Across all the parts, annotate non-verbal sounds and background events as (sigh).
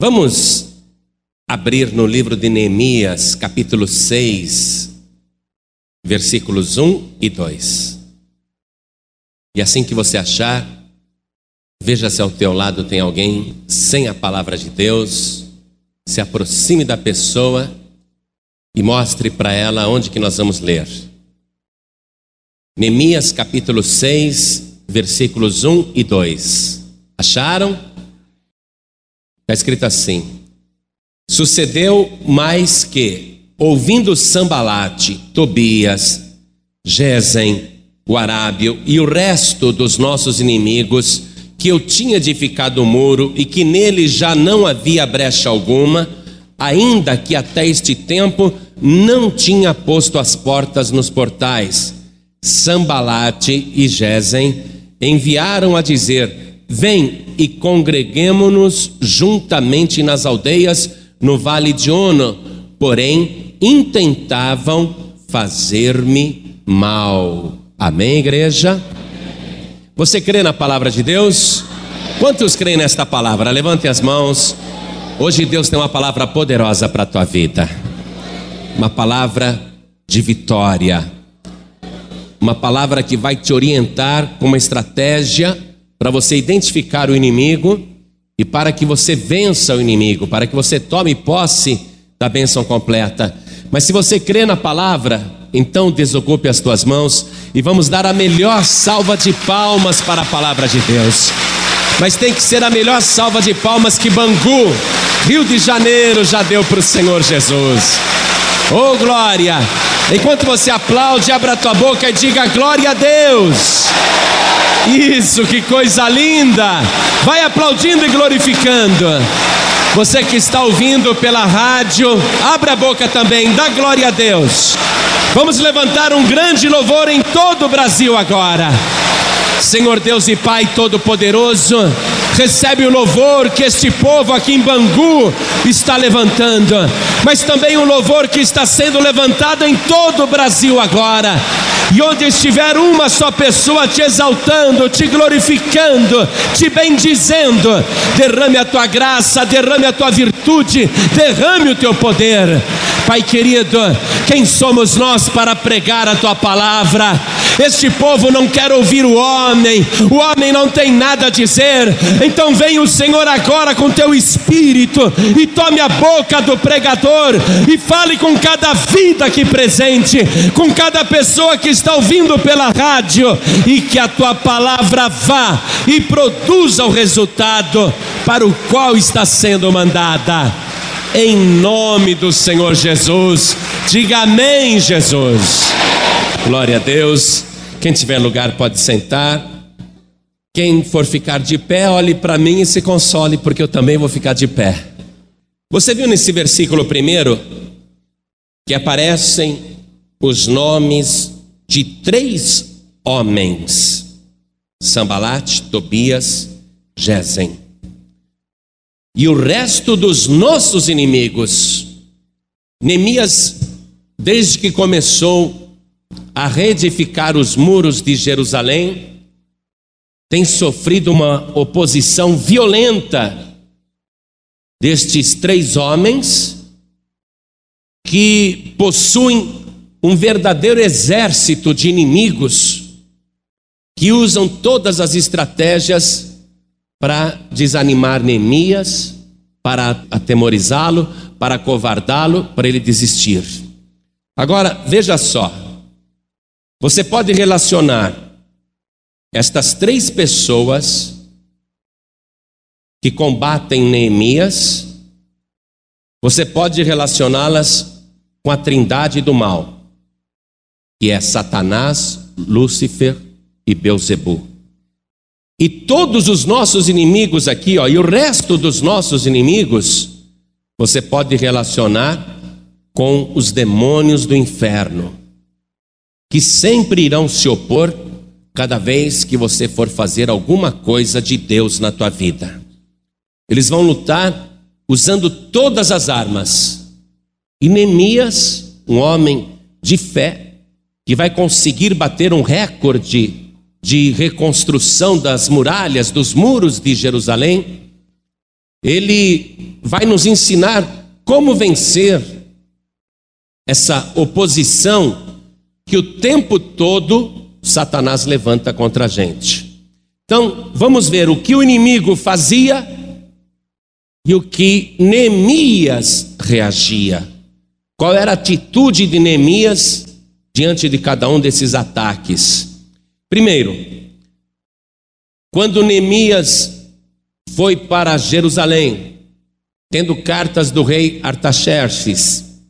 Vamos abrir no livro de Neemias, capítulo 6, versículos 1 e 2. E assim que você achar, veja se ao teu lado tem alguém sem a palavra de Deus, se aproxime da pessoa e mostre para ela onde que nós vamos ler. Neemias capítulo 6, versículos 1 e 2. Acharam? Está escrito assim: Sucedeu mais que, ouvindo Sambalate, Tobias, Gesem, o Arábio e o resto dos nossos inimigos, que eu tinha edificado o muro e que nele já não havia brecha alguma, ainda que até este tempo não tinha posto as portas nos portais. Sambalate e Gesem enviaram a dizer: Vem e congreguemo-nos juntamente nas aldeias no vale de Ono, porém intentavam fazer-me mal. Amém, igreja? Você crê na palavra de Deus? Quantos creem nesta palavra? Levantem as mãos. Hoje Deus tem uma palavra poderosa para a tua vida. Uma palavra de vitória. Uma palavra que vai te orientar com uma estratégia para você identificar o inimigo e para que você vença o inimigo, para que você tome posse da bênção completa. Mas se você crê na palavra, então desocupe as tuas mãos e vamos dar a melhor salva de palmas para a palavra de Deus. Mas tem que ser a melhor salva de palmas que Bangu, Rio de Janeiro, já deu para o Senhor Jesus. Oh glória! Enquanto você aplaude, abra tua boca e diga glória a Deus. Isso, que coisa linda! Vai aplaudindo e glorificando. Você que está ouvindo pela rádio, abra a boca também, dá glória a Deus. Vamos levantar um grande louvor em todo o Brasil agora. Senhor Deus e Pai Todo-Poderoso, recebe o louvor que este povo aqui em Bangu está levantando, mas também o louvor que está sendo levantado em todo o Brasil agora. E onde estiver uma só pessoa te exaltando, te glorificando, te bendizendo, derrame a tua graça, derrame a tua virtude, derrame o teu poder. Pai querido, quem somos nós para pregar a tua palavra? Este povo não quer ouvir o homem, o homem não tem nada a dizer. Então vem o Senhor agora com teu espírito e tome a boca do pregador e fale com cada vida aqui presente, com cada pessoa que está ouvindo pela rádio e que a tua palavra vá e produza o resultado para o qual está sendo mandada. Em nome do Senhor Jesus, diga amém, Jesus. Glória a Deus. Quem tiver lugar pode sentar. Quem for ficar de pé, olhe para mim e se console, porque eu também vou ficar de pé. Você viu nesse versículo primeiro que aparecem os nomes de três homens: Sambalat, Tobias, Gesem. E o resto dos nossos inimigos. Neemias, desde que começou a reedificar os muros de Jerusalém, tem sofrido uma oposição violenta destes três homens que possuem um verdadeiro exército de inimigos que usam todas as estratégias para desanimar Neemias, para atemorizá-lo, para covardá-lo, para ele desistir. Agora, veja só, você pode relacionar estas três pessoas que combatem Neemias, você pode relacioná-las com a trindade do mal, que é Satanás, Lúcifer e Beuzebu. E todos os nossos inimigos aqui, ó, e o resto dos nossos inimigos, você pode relacionar com os demônios do inferno que sempre irão se opor cada vez que você for fazer alguma coisa de Deus na tua vida. Eles vão lutar usando todas as armas. E Neemias, um homem de fé, que vai conseguir bater um recorde de reconstrução das muralhas, dos muros de Jerusalém, ele vai nos ensinar como vencer essa oposição que o tempo todo Satanás levanta contra a gente. Então, vamos ver o que o inimigo fazia e o que Neemias reagia. Qual era a atitude de Neemias diante de cada um desses ataques? Primeiro, quando Neemias foi para Jerusalém, tendo cartas do rei Artaxerxes,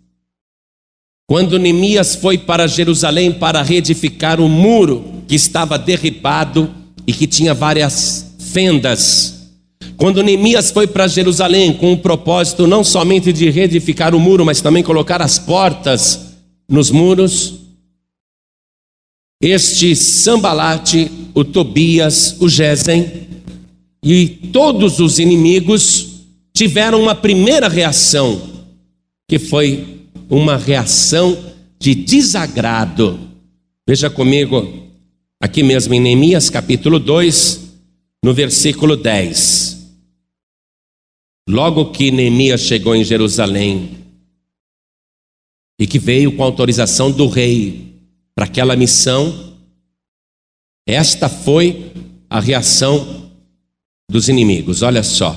quando Neemias foi para Jerusalém para reedificar o muro que estava derribado e que tinha várias fendas, quando Neemias foi para Jerusalém com o propósito não somente de reedificar o muro, mas também colocar as portas nos muros, este Sambalate, o Tobias, o Gesem e todos os inimigos tiveram uma primeira reação, que foi uma reação de desagrado. Veja comigo, aqui mesmo em Neemias capítulo 2, no versículo 10. Logo que Neemias chegou em Jerusalém e que veio com autorização do rei para aquela missão, esta foi a reação dos inimigos. Olha só.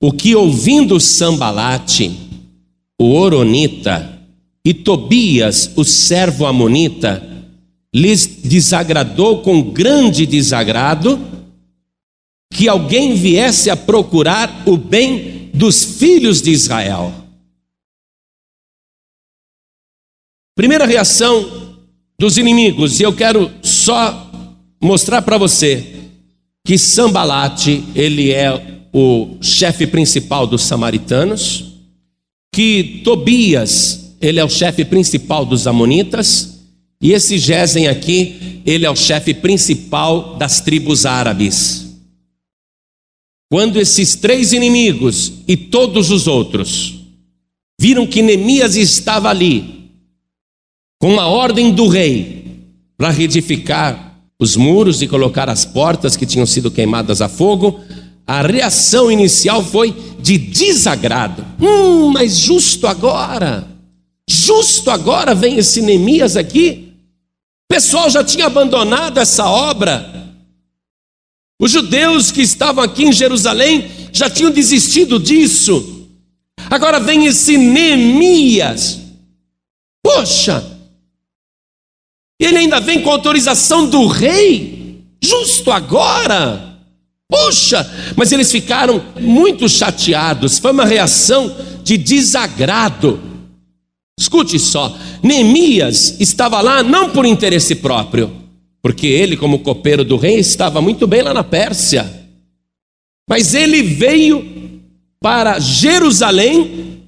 O que ouvindo Sambalate, o Oronita, e Tobias, o servo amonita, lhes desagradou com grande desagrado que alguém viesse a procurar o bem dos filhos de Israel. Primeira reação dos inimigos, e eu quero só mostrar para você que Sambalate, ele é o chefe principal dos samaritanos, que Tobias, ele é o chefe principal dos Amonitas, e esse Gesem aqui, ele é o chefe principal das tribos árabes. Quando esses três inimigos e todos os outros viram que Neemias estava ali, com uma ordem do rei para reedificar os muros e colocar as portas que tinham sido queimadas a fogo, a reação inicial foi de desagrado. Hum, mas justo agora Justo agora vem esse Neemias aqui. O pessoal já tinha abandonado essa obra. Os judeus que estavam aqui em Jerusalém já tinham desistido disso. Agora vem esse Neemias. Poxa! Ele ainda vem com autorização do rei. Justo agora. Poxa! Mas eles ficaram muito chateados. Foi uma reação de desagrado. Escute só, Neemias estava lá não por interesse próprio, porque ele, como copeiro do rei, estava muito bem lá na Pérsia. Mas ele veio para Jerusalém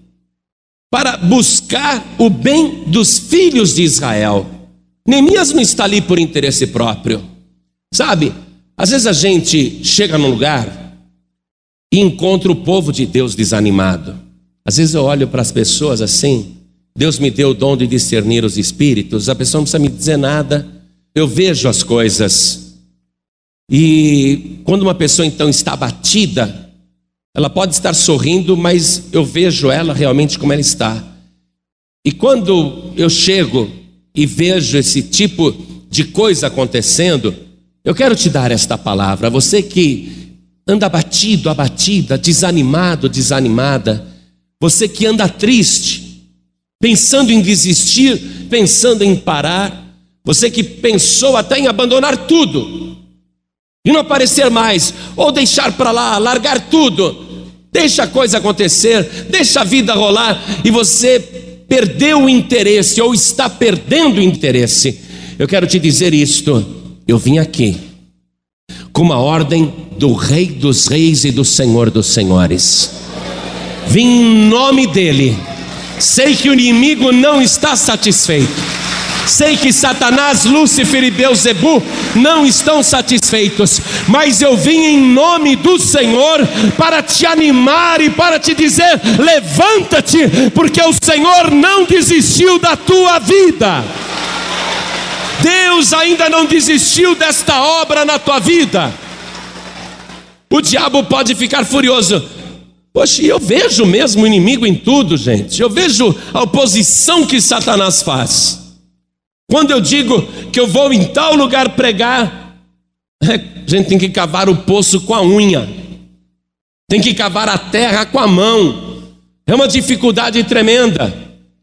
para buscar o bem dos filhos de Israel. Neemias não está ali por interesse próprio. Sabe, às vezes a gente chega num lugar e encontra o povo de Deus desanimado. Às vezes eu olho para as pessoas assim, Deus me deu o dom de discernir os espíritos, a pessoa não precisa me dizer nada, eu vejo as coisas. E quando uma pessoa então está abatida, ela pode estar sorrindo, mas eu vejo ela realmente como ela está. E quando eu chego e vejo esse tipo de coisa acontecendo, eu quero te dar esta palavra. Você que anda abatido, abatida, desanimado, desanimada, você que anda triste, pensando em desistir, pensando em parar, você que pensou até em abandonar tudo e não aparecer mais, ou deixar para lá, largar tudo, deixa a coisa acontecer, deixa a vida rolar e você perdeu o interesse ou está perdendo o interesse. Eu quero te dizer isto, eu vim aqui com uma ordem do Rei dos Reis e do Senhor dos Senhores. Vim em nome dele Sei que o inimigo não está satisfeito. Sei que Satanás, Lúcifer e Beuzebu não estão satisfeitos, mas eu vim em nome do Senhor para te animar e para te dizer: levanta-te, porque o Senhor não desistiu da tua vida. Deus ainda não desistiu desta obra na tua vida. O diabo pode ficar furioso. Poxa, eu vejo mesmo o inimigo em tudo, gente. Eu vejo a oposição que Satanás faz. Quando eu digo que eu vou em tal lugar pregar, é, a gente tem que cavar o poço com a unha, tem que cavar a terra com a mão. É uma dificuldade tremenda.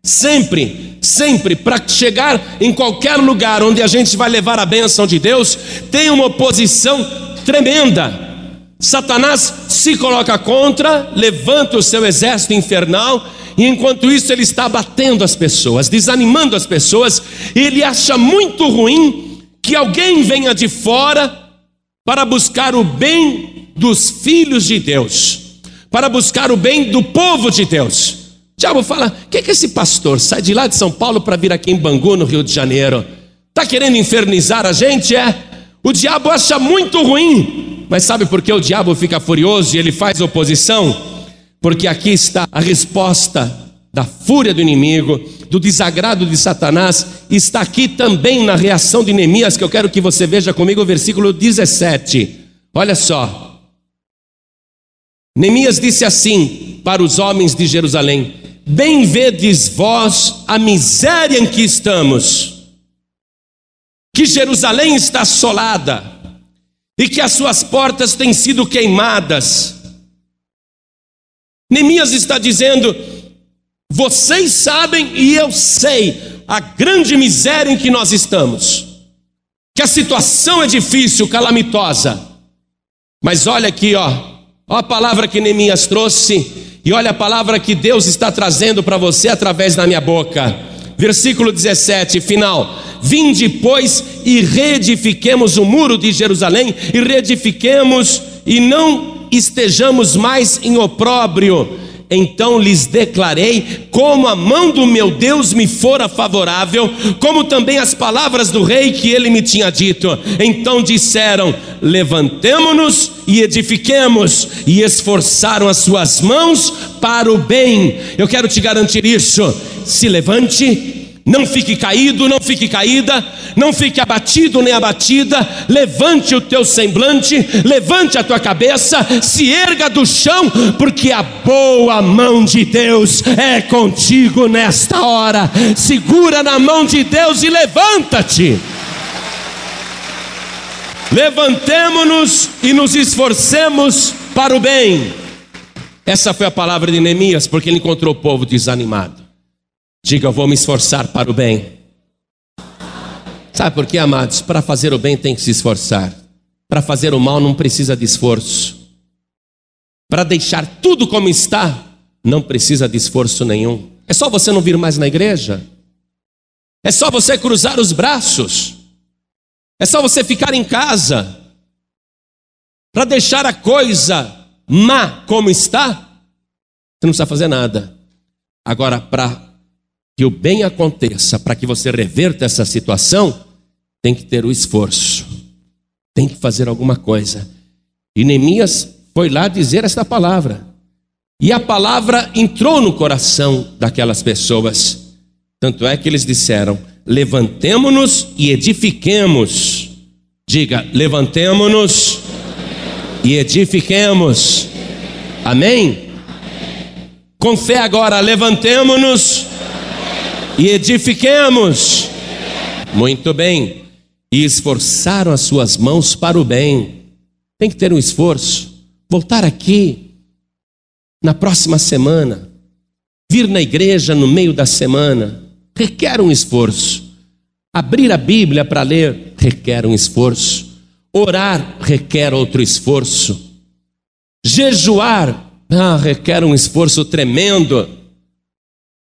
Sempre, sempre, para chegar em qualquer lugar onde a gente vai levar a bênção de Deus, tem uma oposição tremenda. Satanás se coloca contra, levanta o seu exército infernal, e enquanto isso ele está batendo as pessoas, desanimando as pessoas, ele acha muito ruim que alguém venha de fora para buscar o bem dos filhos de Deus, para buscar o bem do povo de Deus. O diabo fala: o que, que esse pastor sai de lá de São Paulo para vir aqui em Bangu, no Rio de Janeiro? Está querendo infernizar a gente? É. O diabo acha muito ruim mas sabe por que o diabo fica furioso e ele faz oposição? Porque aqui está a resposta da fúria do inimigo, do desagrado de Satanás, está aqui também na reação de Neemias, que eu quero que você veja comigo o versículo 17. Olha só. Neemias disse assim para os homens de Jerusalém: Bem vedes vós a miséria em que estamos, que Jerusalém está assolada, e que as suas portas têm sido queimadas. Neemias está dizendo: vocês sabem e eu sei a grande miséria em que nós estamos, que a situação é difícil, calamitosa. Mas olha aqui, ó, ó a palavra que Neemias trouxe e olha a palavra que Deus está trazendo para você através da minha boca. Versículo 17, final. Vinde, pois, e reedifiquemos o muro de Jerusalém, e reedifiquemos, e não estejamos mais em opróbrio. Então lhes declarei como a mão do meu Deus me fora favorável, como também as palavras do rei que ele me tinha dito. Então disseram: Levantemo-nos e edifiquemos, e esforçaram as suas mãos para o bem. Eu quero te garantir isso. Se levante não fique caído, não fique caída, não fique abatido nem abatida. Levante o teu semblante, levante a tua cabeça, se erga do chão, porque a boa mão de Deus é contigo nesta hora. Segura na mão de Deus e levanta-te. Levantemo-nos e nos esforcemos para o bem. Essa foi a palavra de Neemias, porque ele encontrou o povo desanimado. Diga, eu vou me esforçar para o bem. Sabe por quê, amados? Para fazer o bem tem que se esforçar. Para fazer o mal não precisa de esforço. Para deixar tudo como está, não precisa de esforço nenhum. É só você não vir mais na igreja. É só você cruzar os braços. É só você ficar em casa. Para deixar a coisa má como está, você não precisa fazer nada. Agora, para que o bem aconteça, para que você reverta essa situação, tem que ter o esforço, tem que fazer alguma coisa. E Neemias foi lá dizer esta palavra, e a palavra entrou no coração daquelas pessoas. Tanto é que eles disseram: levantemo-nos e edifiquemos. Diga, levantemo-nos e edifiquemos. Amém? Com fé agora, levantemo-nos e edifiquemos. Muito bem. E esforçaram as suas mãos para o bem. Tem que ter um esforço. Voltar aqui na próxima semana. Vir na igreja no meio da semana. Requer um esforço. Abrir a Bíblia para ler requer um esforço. Orar requer outro esforço. Jejuar ah, requer um esforço tremendo.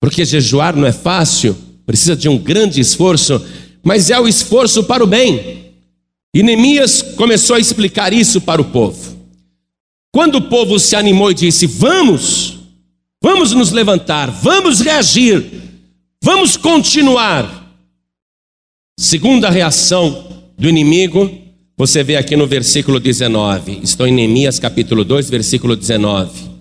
Porque jejuar não é fácil, precisa de um grande esforço, mas é o esforço para o bem. E Neemias começou a explicar isso para o povo. Quando o povo se animou e disse: Vamos, vamos nos levantar, vamos reagir, vamos continuar. Segunda reação do inimigo, você vê aqui no versículo 19. Estou em Neemias capítulo 2, versículo 19.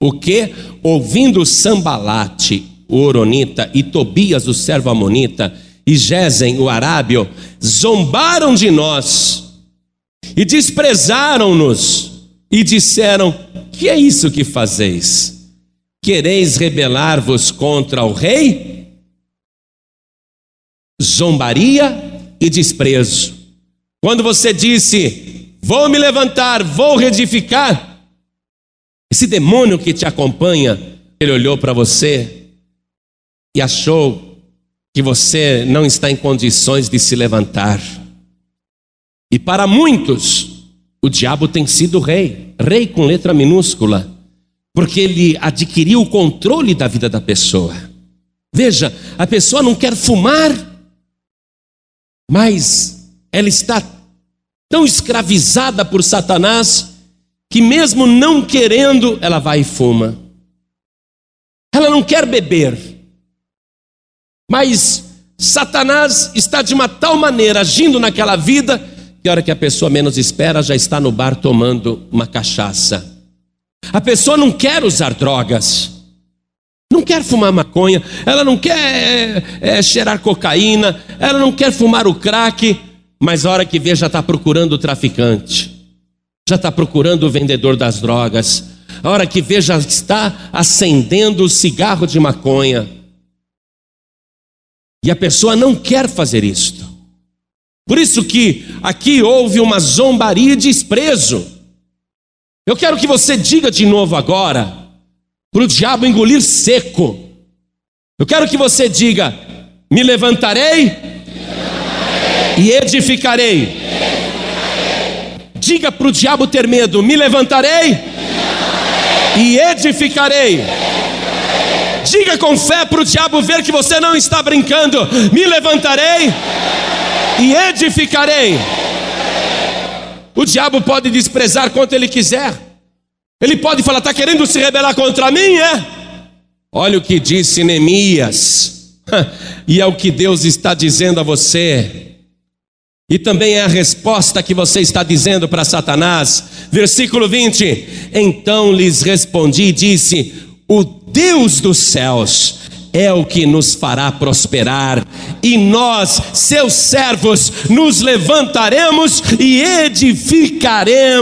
O que, ouvindo Sambalate, o Oronita, e Tobias, o servo Amonita, e Gesem, o Arábio, zombaram de nós e desprezaram-nos e disseram: Que é isso que fazeis? Quereis rebelar-vos contra o rei? Zombaria e desprezo. Quando você disse: Vou me levantar, vou reedificar, esse demônio que te acompanha, ele olhou para você e achou que você não está em condições de se levantar. E para muitos, o diabo tem sido rei, rei com letra minúscula, porque ele adquiriu o controle da vida da pessoa. Veja, a pessoa não quer fumar, mas ela está tão escravizada por Satanás que, mesmo não querendo, ela vai e fuma. Ela não quer beber, mas Satanás está de uma tal maneira agindo naquela vida que a hora que a pessoa menos espera já está no bar tomando uma cachaça. A pessoa não quer usar drogas, não quer fumar maconha, ela não quer é, é, cheirar cocaína, ela não quer fumar o crack, mas a hora que vê já está procurando o traficante, já está procurando o vendedor das drogas, a hora que vê já está acendendo o cigarro de maconha. E a pessoa não quer fazer isto. Por isso que aqui houve uma zombaria e desprezo. Eu quero que você diga de novo agora, para o diabo engolir seco. Eu quero que você diga: me levantarei, me levantarei. e edificarei. Diga para o diabo ter medo: me levantarei, me levantarei. e edificarei. Diga com fé para o diabo ver que você não está brincando: me levantarei e edificarei. O diabo pode desprezar quanto ele quiser. Ele pode falar: está querendo se rebelar contra mim? É? Olha o que disse Neemias, (laughs) e é o que Deus está dizendo a você. E também é a resposta que você está dizendo para Satanás. Versículo 20: Então lhes respondi e disse: O Deus dos céus é o que nos fará prosperar, e nós, seus servos, nos levantaremos e edificaremos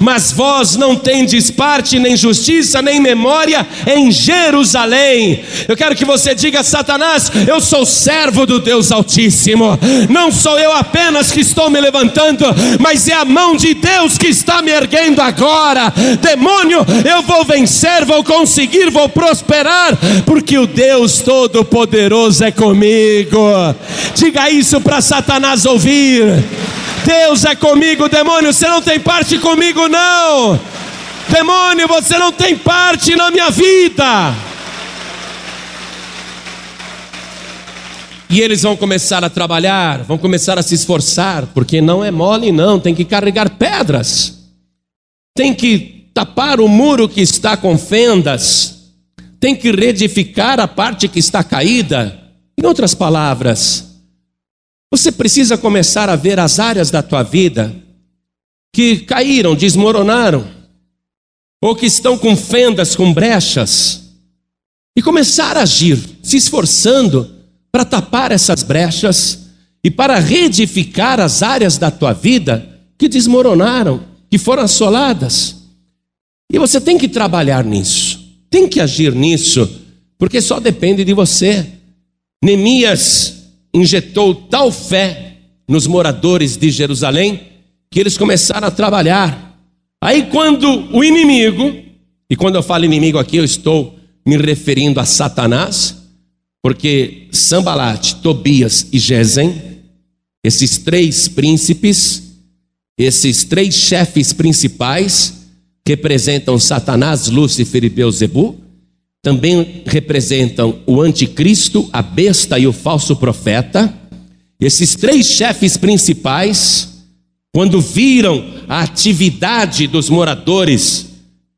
mas vós não tendes parte, nem justiça, nem memória em Jerusalém. Eu quero que você diga, Satanás, eu sou servo do Deus Altíssimo, não sou eu apenas que estou me levantando, mas é a mão de Deus que está me erguendo agora. Demônio, eu vou vencer, vou conseguir, vou prosperar, porque o Deus Todo-Poderoso é comigo. Diga isso para Satanás ouvir. Deus é comigo, demônio, você não tem parte comigo, não. Demônio, você não tem parte na minha vida. E eles vão começar a trabalhar, vão começar a se esforçar, porque não é mole, não, tem que carregar pedras, tem que tapar o muro que está com fendas, tem que reedificar a parte que está caída. Em outras palavras, você precisa começar a ver as áreas da tua vida que caíram, desmoronaram, ou que estão com fendas, com brechas, e começar a agir, se esforçando para tapar essas brechas e para reedificar as áreas da tua vida que desmoronaram, que foram assoladas. E você tem que trabalhar nisso, tem que agir nisso, porque só depende de você. Neemias injetou tal fé nos moradores de Jerusalém que eles começaram a trabalhar. Aí, quando o inimigo, e quando eu falo inimigo aqui, eu estou me referindo a Satanás, porque Sambalat, Tobias e Gesem, esses três príncipes, esses três chefes principais, representam Satanás, Lúcifer e Beuzebu, também representam o anticristo, a besta e o falso profeta. Esses três chefes principais, quando viram a atividade dos moradores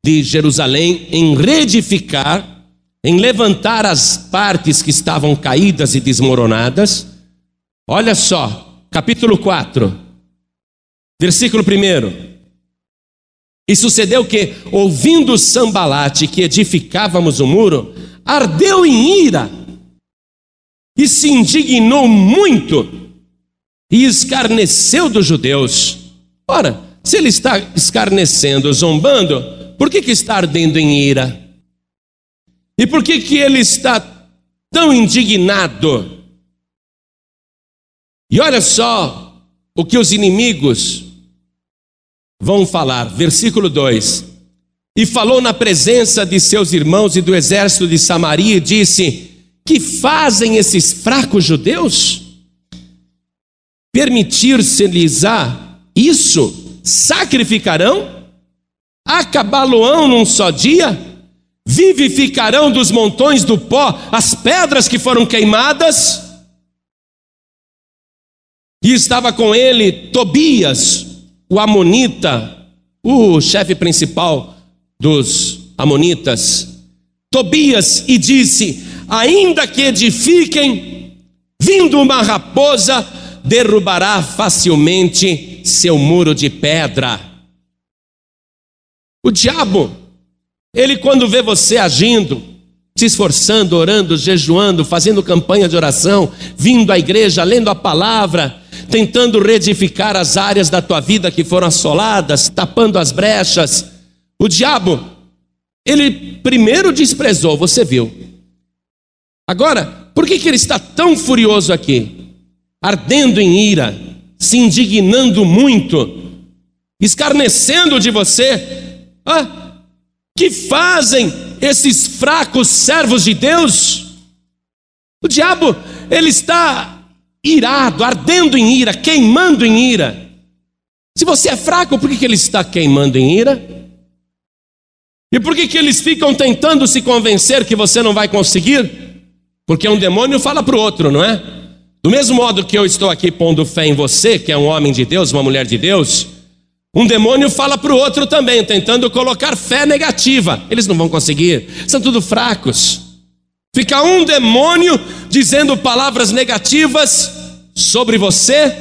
de Jerusalém em reedificar, em levantar as partes que estavam caídas e desmoronadas, olha só, capítulo 4, versículo 1. E sucedeu que, ouvindo Sambalate que edificávamos o muro, ardeu em ira e se indignou muito e escarneceu dos judeus. Ora, se ele está escarnecendo, zombando, por que, que está ardendo em ira? E por que, que ele está tão indignado? E olha só o que os inimigos vão falar, versículo 2: E falou na presença de seus irmãos e do exército de Samaria, e disse: Que fazem esses fracos judeus? Permitir-se-lhes isso, sacrificarão? Acabá-lo-ão num só dia? Vivificarão dos montões do pó as pedras que foram queimadas? E estava com ele Tobias, o Amonita, o chefe principal dos Amonitas. Tobias e disse: Ainda que edifiquem, vindo uma raposa, derrubará facilmente seu muro de pedra. O diabo, ele quando vê você agindo, se esforçando, orando, jejuando, fazendo campanha de oração, vindo à igreja, lendo a palavra, tentando reedificar as áreas da tua vida que foram assoladas, tapando as brechas. O diabo, ele primeiro desprezou, você viu. Agora, por que, que ele está tão furioso aqui? Ardendo em ira, se indignando muito, escarnecendo de você. Ah, que fazem esses fracos servos de Deus? O diabo, ele está irado, ardendo em ira, queimando em ira. Se você é fraco, por que, que ele está queimando em ira? E por que, que eles ficam tentando se convencer que você não vai conseguir? Porque um demônio fala para o outro, não é? Do mesmo modo que eu estou aqui pondo fé em você, que é um homem de Deus, uma mulher de Deus, um demônio fala para o outro também, tentando colocar fé negativa. Eles não vão conseguir, são tudo fracos. Fica um demônio dizendo palavras negativas sobre você,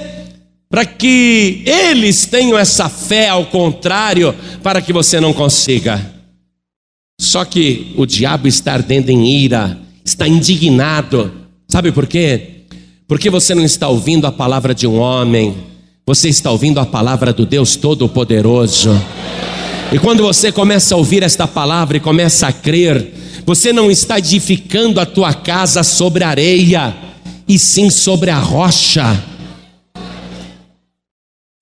para que eles tenham essa fé ao contrário, para que você não consiga. Só que o diabo está ardendo em ira, está indignado. Sabe por quê? Porque você não está ouvindo a palavra de um homem, você está ouvindo a palavra do Deus Todo-Poderoso. E quando você começa a ouvir esta palavra e começa a crer, você não está edificando a tua casa sobre areia, e sim sobre a rocha.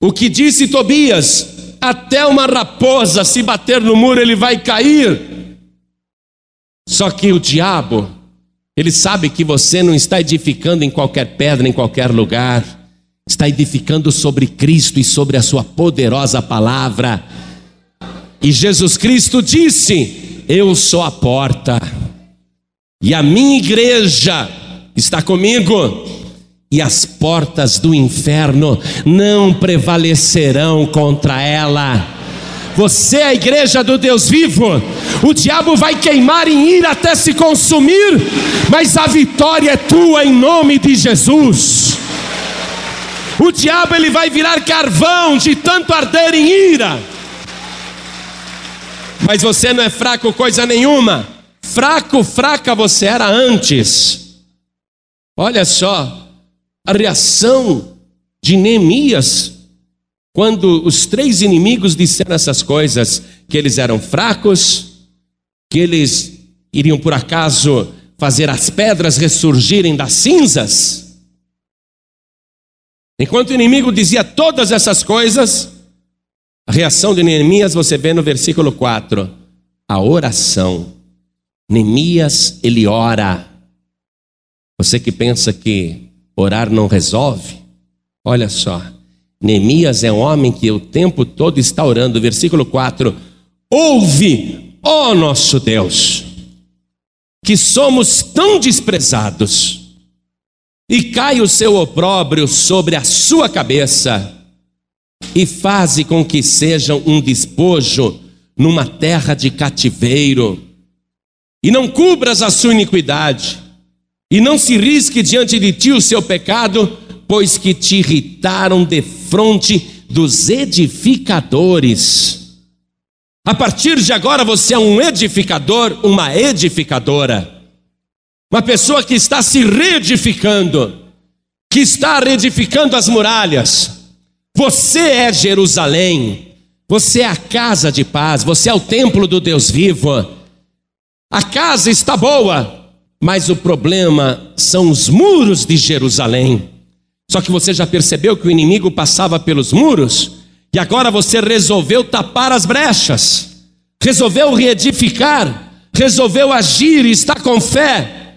O que disse Tobias: até uma raposa se bater no muro, ele vai cair. Só que o diabo, ele sabe que você não está edificando em qualquer pedra, em qualquer lugar, está edificando sobre Cristo e sobre a Sua poderosa palavra. E Jesus Cristo disse: Eu sou a porta, e a minha igreja está comigo, e as portas do inferno não prevalecerão contra ela. Você é a igreja do Deus vivo. O diabo vai queimar em ira até se consumir, mas a vitória é tua em nome de Jesus. O diabo ele vai virar carvão de tanto arder em ira. Mas você não é fraco coisa nenhuma. Fraco, fraca você era antes. Olha só a reação de Neemias quando os três inimigos disseram essas coisas, que eles eram fracos, que eles iriam por acaso fazer as pedras ressurgirem das cinzas. Enquanto o inimigo dizia todas essas coisas, a reação de Neemias você vê no versículo 4, a oração. Neemias, ele ora. Você que pensa que orar não resolve, olha só. Neemias é um homem que o tempo todo está orando. Versículo 4: Ouve, ó nosso Deus, que somos tão desprezados, e cai o seu opróbrio sobre a sua cabeça, e faze com que sejam um despojo numa terra de cativeiro, e não cubras a sua iniquidade e não se risque diante de ti o seu pecado, pois que te irritaram de fronte dos edificadores. A partir de agora você é um edificador, uma edificadora. Uma pessoa que está se reedificando, que está reedificando as muralhas. Você é Jerusalém, Você é a casa de paz, você é o templo do Deus vivo. A casa está boa, mas o problema são os muros de Jerusalém. Só que você já percebeu que o inimigo passava pelos muros e agora você resolveu tapar as brechas, resolveu reedificar, resolveu agir e está com fé.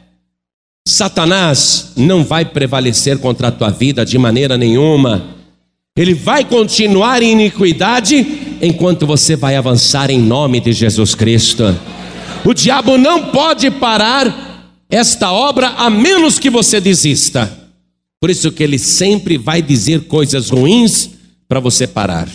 Satanás não vai prevalecer contra a tua vida de maneira nenhuma. Ele vai continuar em iniquidade enquanto você vai avançar em nome de Jesus Cristo. O diabo não pode parar esta obra a menos que você desista. Por isso que ele sempre vai dizer coisas ruins para você parar.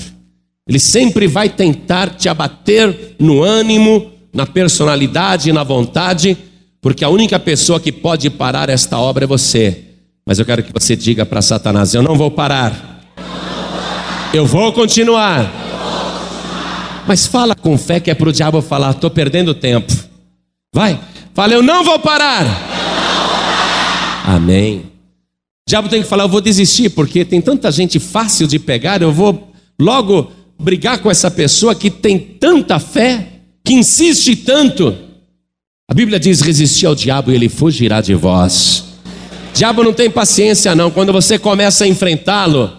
Ele sempre vai tentar te abater no ânimo, na personalidade, na vontade porque a única pessoa que pode parar esta obra é você. Mas eu quero que você diga para Satanás: Eu não vou parar, eu vou continuar. Mas fala com fé que é para o diabo falar: Estou perdendo tempo. Vai, fala: Eu não vou parar. Amém. O diabo tem que falar: Eu vou desistir, porque tem tanta gente fácil de pegar. Eu vou logo brigar com essa pessoa que tem tanta fé, que insiste tanto. A Bíblia diz: resistir ao diabo e ele fugirá de vós. Diabo não tem paciência, não. Quando você começa a enfrentá-lo,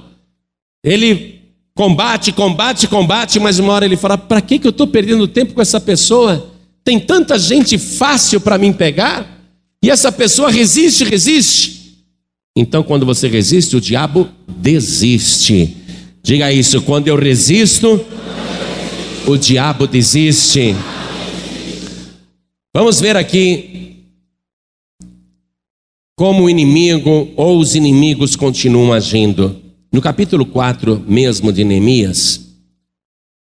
ele combate, combate, combate, mas uma hora ele fala: para que, que eu estou perdendo tempo com essa pessoa? Tem tanta gente fácil para mim pegar, e essa pessoa resiste, resiste. Então, quando você resiste, o diabo desiste. Diga isso: quando eu resisto, o diabo desiste. Vamos ver aqui como o inimigo ou os inimigos continuam agindo. No capítulo 4 mesmo de Neemias,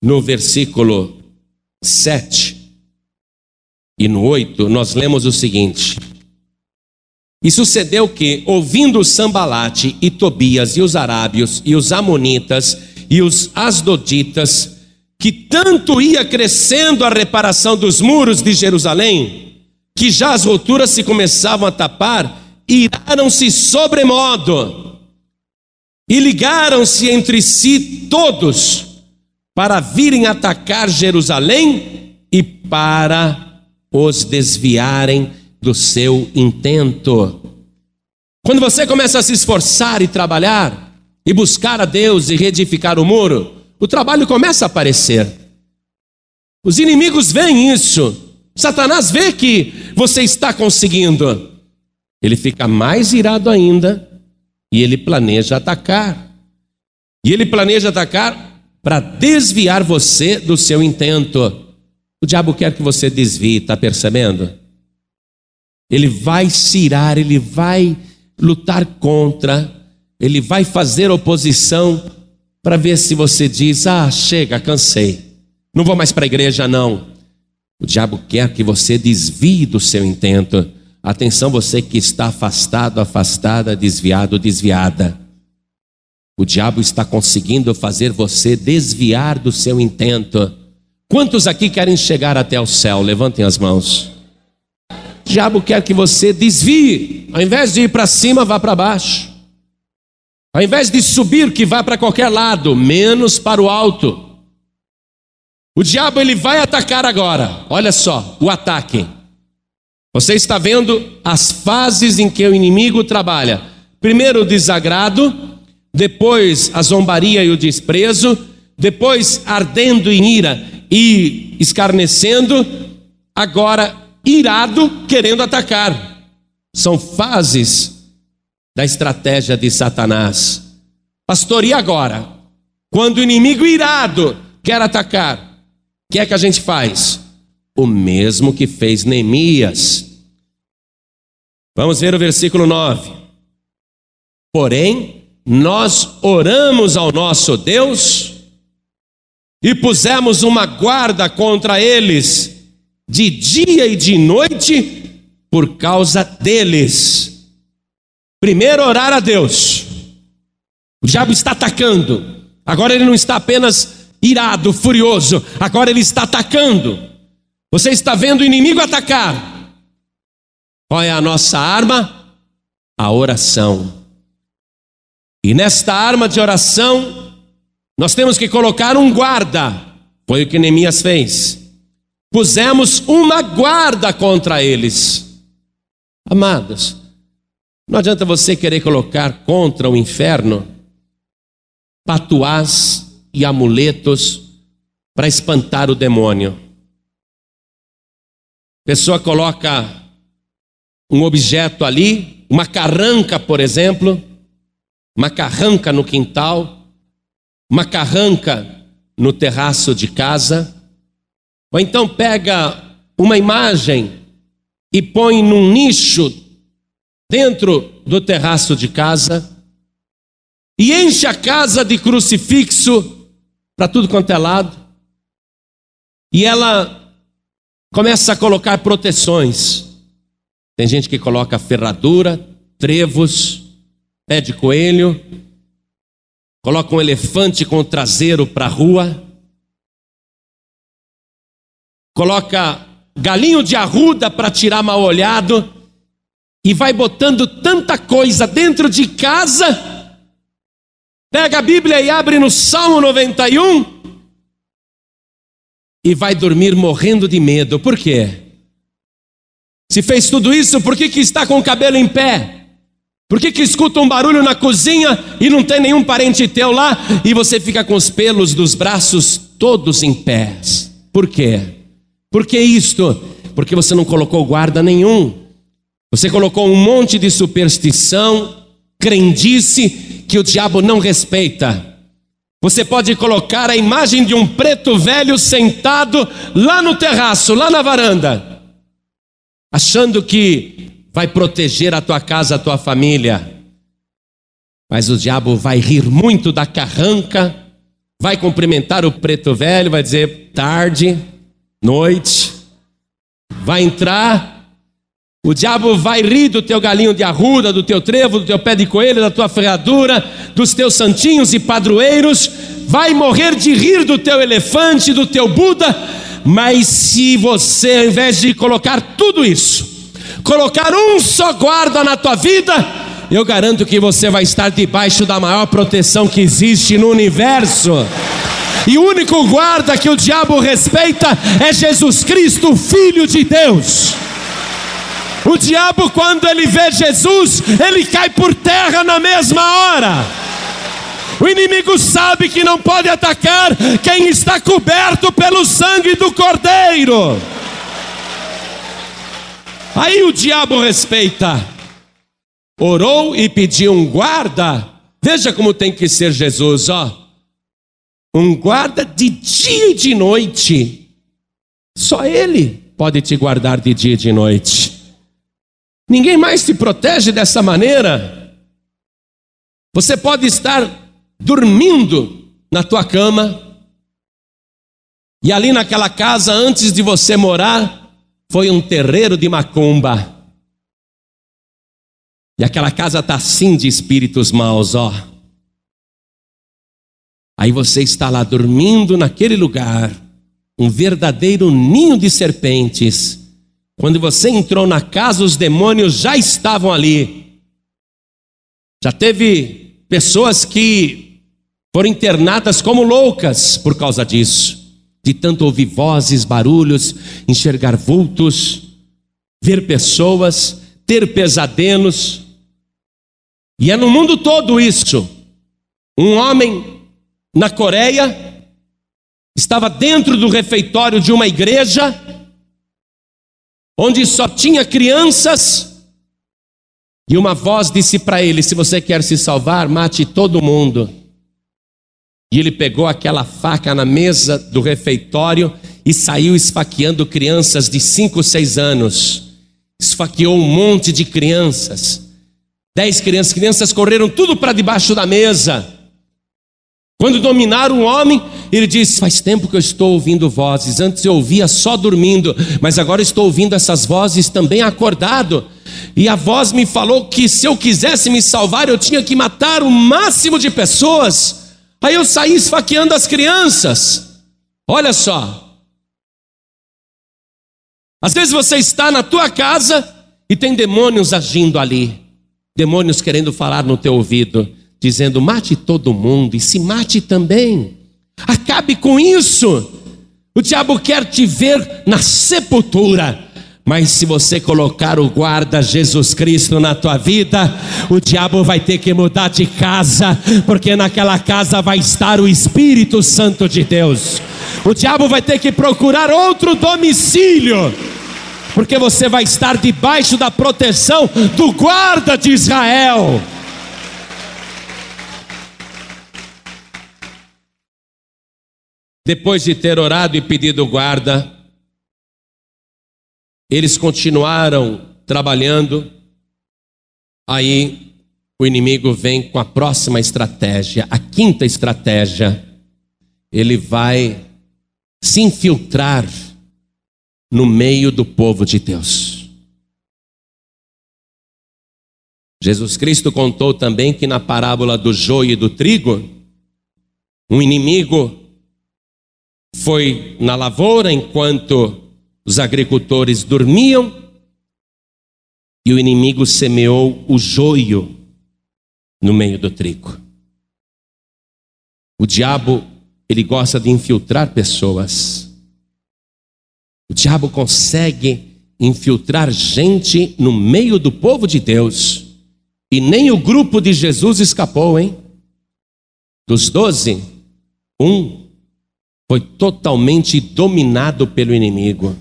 no versículo 7 e no 8, nós lemos o seguinte: E sucedeu que, ouvindo Sambalate e Tobias e os arábios e os amonitas e os asdoditas, que tanto ia crescendo a reparação dos muros de Jerusalém, que já as rupturas se começavam a tapar, iraram-se sobremodo e ligaram-se entre si todos para virem atacar Jerusalém e para os desviarem do seu intento. Quando você começa a se esforçar e trabalhar e buscar a Deus e reedificar o muro, o trabalho começa a aparecer. Os inimigos veem isso. Satanás vê que você está conseguindo. Ele fica mais irado ainda e ele planeja atacar. E ele planeja atacar para desviar você do seu intento. O diabo quer que você desvie, está percebendo? Ele vai cirar, ele vai lutar contra, ele vai fazer oposição para ver se você diz: Ah, chega, cansei, não vou mais para a igreja, não. O diabo quer que você desvie do seu intento. Atenção, você que está afastado, afastada, desviado, desviada. O diabo está conseguindo fazer você desviar do seu intento. Quantos aqui querem chegar até o céu? Levantem as mãos. O diabo quer que você desvie, ao invés de ir para cima, vá para baixo. Ao invés de subir, que vá para qualquer lado, menos para o alto. O diabo ele vai atacar agora. Olha só, o ataque. Você está vendo as fases em que o inimigo trabalha. Primeiro o desagrado, depois a zombaria e o desprezo, depois ardendo em ira e escarnecendo, agora irado querendo atacar. São fases da estratégia de Satanás. Pastor, e agora? Quando o inimigo irado quer atacar, o que é que a gente faz? O mesmo que fez Neemias. Vamos ver o versículo 9. Porém, nós oramos ao nosso Deus e pusemos uma guarda contra eles de dia e de noite por causa deles. Primeiro, orar a Deus. O diabo está atacando. Agora ele não está apenas irado, furioso. Agora ele está atacando. Você está vendo o inimigo atacar. Qual é a nossa arma? A oração. E nesta arma de oração, Nós temos que colocar um guarda. Foi o que Neemias fez. Pusemos uma guarda contra eles. Amados, não adianta você querer colocar contra o inferno patuás e amuletos para espantar o demônio. Pessoa coloca um objeto ali, uma carranca, por exemplo, uma carranca no quintal, uma carranca no terraço de casa, ou então pega uma imagem e põe num nicho dentro do terraço de casa e enche a casa de crucifixo para tudo quanto é lado. E ela começa a colocar proteções. Tem gente que coloca ferradura, trevos, pé de coelho, coloca um elefante com o traseiro para a rua, coloca galinho de arruda para tirar mal olhado e vai botando tanta coisa dentro de casa. Pega a Bíblia e abre no Salmo 91 e vai dormir morrendo de medo. Por quê? Se fez tudo isso, por que, que está com o cabelo em pé? Por que, que escuta um barulho na cozinha e não tem nenhum parente teu lá e você fica com os pelos dos braços todos em pés? Por quê? Por que isto? Porque você não colocou guarda nenhum. Você colocou um monte de superstição, crendice que o diabo não respeita. Você pode colocar a imagem de um preto velho sentado lá no terraço, lá na varanda, achando que vai proteger a tua casa, a tua família. Mas o diabo vai rir muito da carranca, vai cumprimentar o preto velho, vai dizer tarde, noite, vai entrar o diabo vai rir do teu galinho de arruda, do teu trevo, do teu pé de coelho, da tua ferradura, dos teus santinhos e padroeiros, vai morrer de rir do teu elefante, do teu Buda, mas se você, ao invés de colocar tudo isso, colocar um só guarda na tua vida, eu garanto que você vai estar debaixo da maior proteção que existe no universo. E o único guarda que o diabo respeita é Jesus Cristo, Filho de Deus. O diabo, quando ele vê Jesus, ele cai por terra na mesma hora. O inimigo sabe que não pode atacar quem está coberto pelo sangue do Cordeiro. Aí o diabo respeita. Orou e pediu um guarda. Veja como tem que ser Jesus, ó. Um guarda de dia e de noite. Só ele pode te guardar de dia e de noite. Ninguém mais te protege dessa maneira. Você pode estar dormindo na tua cama, e ali naquela casa, antes de você morar, foi um terreiro de macumba. E aquela casa está assim de espíritos maus, ó. Aí você está lá dormindo naquele lugar, um verdadeiro ninho de serpentes quando você entrou na casa, os demônios já estavam ali. Já teve pessoas que foram internadas como loucas por causa disso, de tanto ouvir vozes, barulhos, enxergar vultos, ver pessoas, ter pesadelos. E é no mundo todo isso. Um homem na Coreia estava dentro do refeitório de uma igreja onde só tinha crianças, e uma voz disse para ele: Se você quer se salvar, mate todo mundo. E ele pegou aquela faca na mesa do refeitório e saiu esfaqueando crianças de 5, 6 anos. Esfaqueou um monte de crianças. Dez crianças, crianças correram tudo para debaixo da mesa. Quando dominaram o homem, ele diz: Faz tempo que eu estou ouvindo vozes. Antes eu ouvia só dormindo, mas agora estou ouvindo essas vozes também acordado. E a voz me falou que se eu quisesse me salvar, eu tinha que matar o máximo de pessoas. Aí eu saí esfaqueando as crianças. Olha só. Às vezes você está na tua casa e tem demônios agindo ali, demônios querendo falar no teu ouvido dizendo: mate todo mundo e se mate também. Acabe com isso. O diabo quer te ver na sepultura. Mas se você colocar o guarda Jesus Cristo na tua vida, o diabo vai ter que mudar de casa, porque naquela casa vai estar o Espírito Santo de Deus. O diabo vai ter que procurar outro domicílio, porque você vai estar debaixo da proteção do guarda de Israel. Depois de ter orado e pedido guarda, eles continuaram trabalhando. Aí o inimigo vem com a próxima estratégia, a quinta estratégia. Ele vai se infiltrar no meio do povo de Deus. Jesus Cristo contou também que na parábola do joio e do trigo, um inimigo foi na lavoura enquanto os agricultores dormiam e o inimigo semeou o joio no meio do trigo. O diabo, ele gosta de infiltrar pessoas. O diabo consegue infiltrar gente no meio do povo de Deus. E nem o grupo de Jesus escapou, hein? Dos doze, um foi totalmente dominado pelo inimigo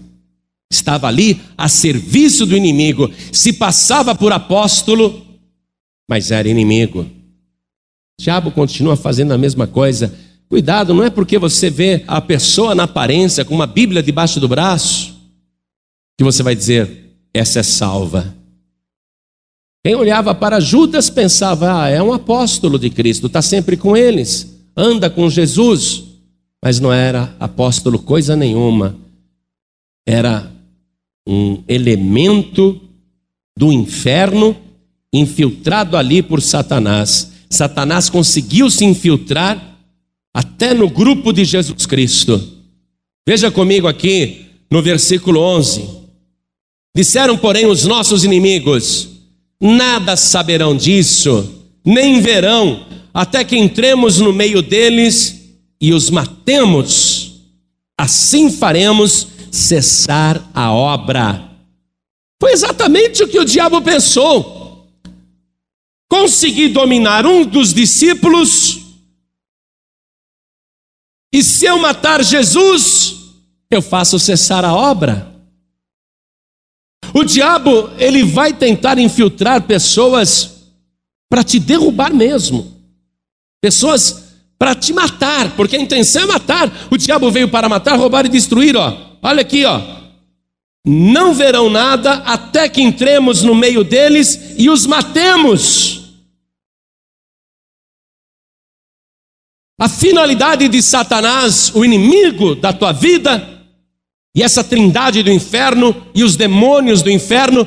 estava ali a serviço do inimigo, se passava por apóstolo, mas era inimigo. O diabo continua fazendo a mesma coisa. Cuidado, não é porque você vê a pessoa na aparência com uma Bíblia debaixo do braço que você vai dizer, essa é salva. Quem olhava para Judas pensava, ah, é um apóstolo de Cristo, está sempre com eles, anda com Jesus, mas não era apóstolo coisa nenhuma, era um elemento do inferno infiltrado ali por Satanás. Satanás conseguiu se infiltrar até no grupo de Jesus Cristo. Veja comigo aqui no versículo 11. Disseram, porém, os nossos inimigos: nada saberão disso, nem verão, até que entremos no meio deles e os matemos. Assim faremos cessar a obra. Foi exatamente o que o diabo pensou. Consegui dominar um dos discípulos, e se eu matar Jesus, eu faço cessar a obra. O diabo, ele vai tentar infiltrar pessoas para te derrubar mesmo. Pessoas para te matar, porque a intenção é matar. O diabo veio para matar, roubar e destruir, ó. Olha aqui, ó. Não verão nada até que entremos no meio deles e os matemos. A finalidade de Satanás, o inimigo da tua vida, e essa trindade do inferno e os demônios do inferno,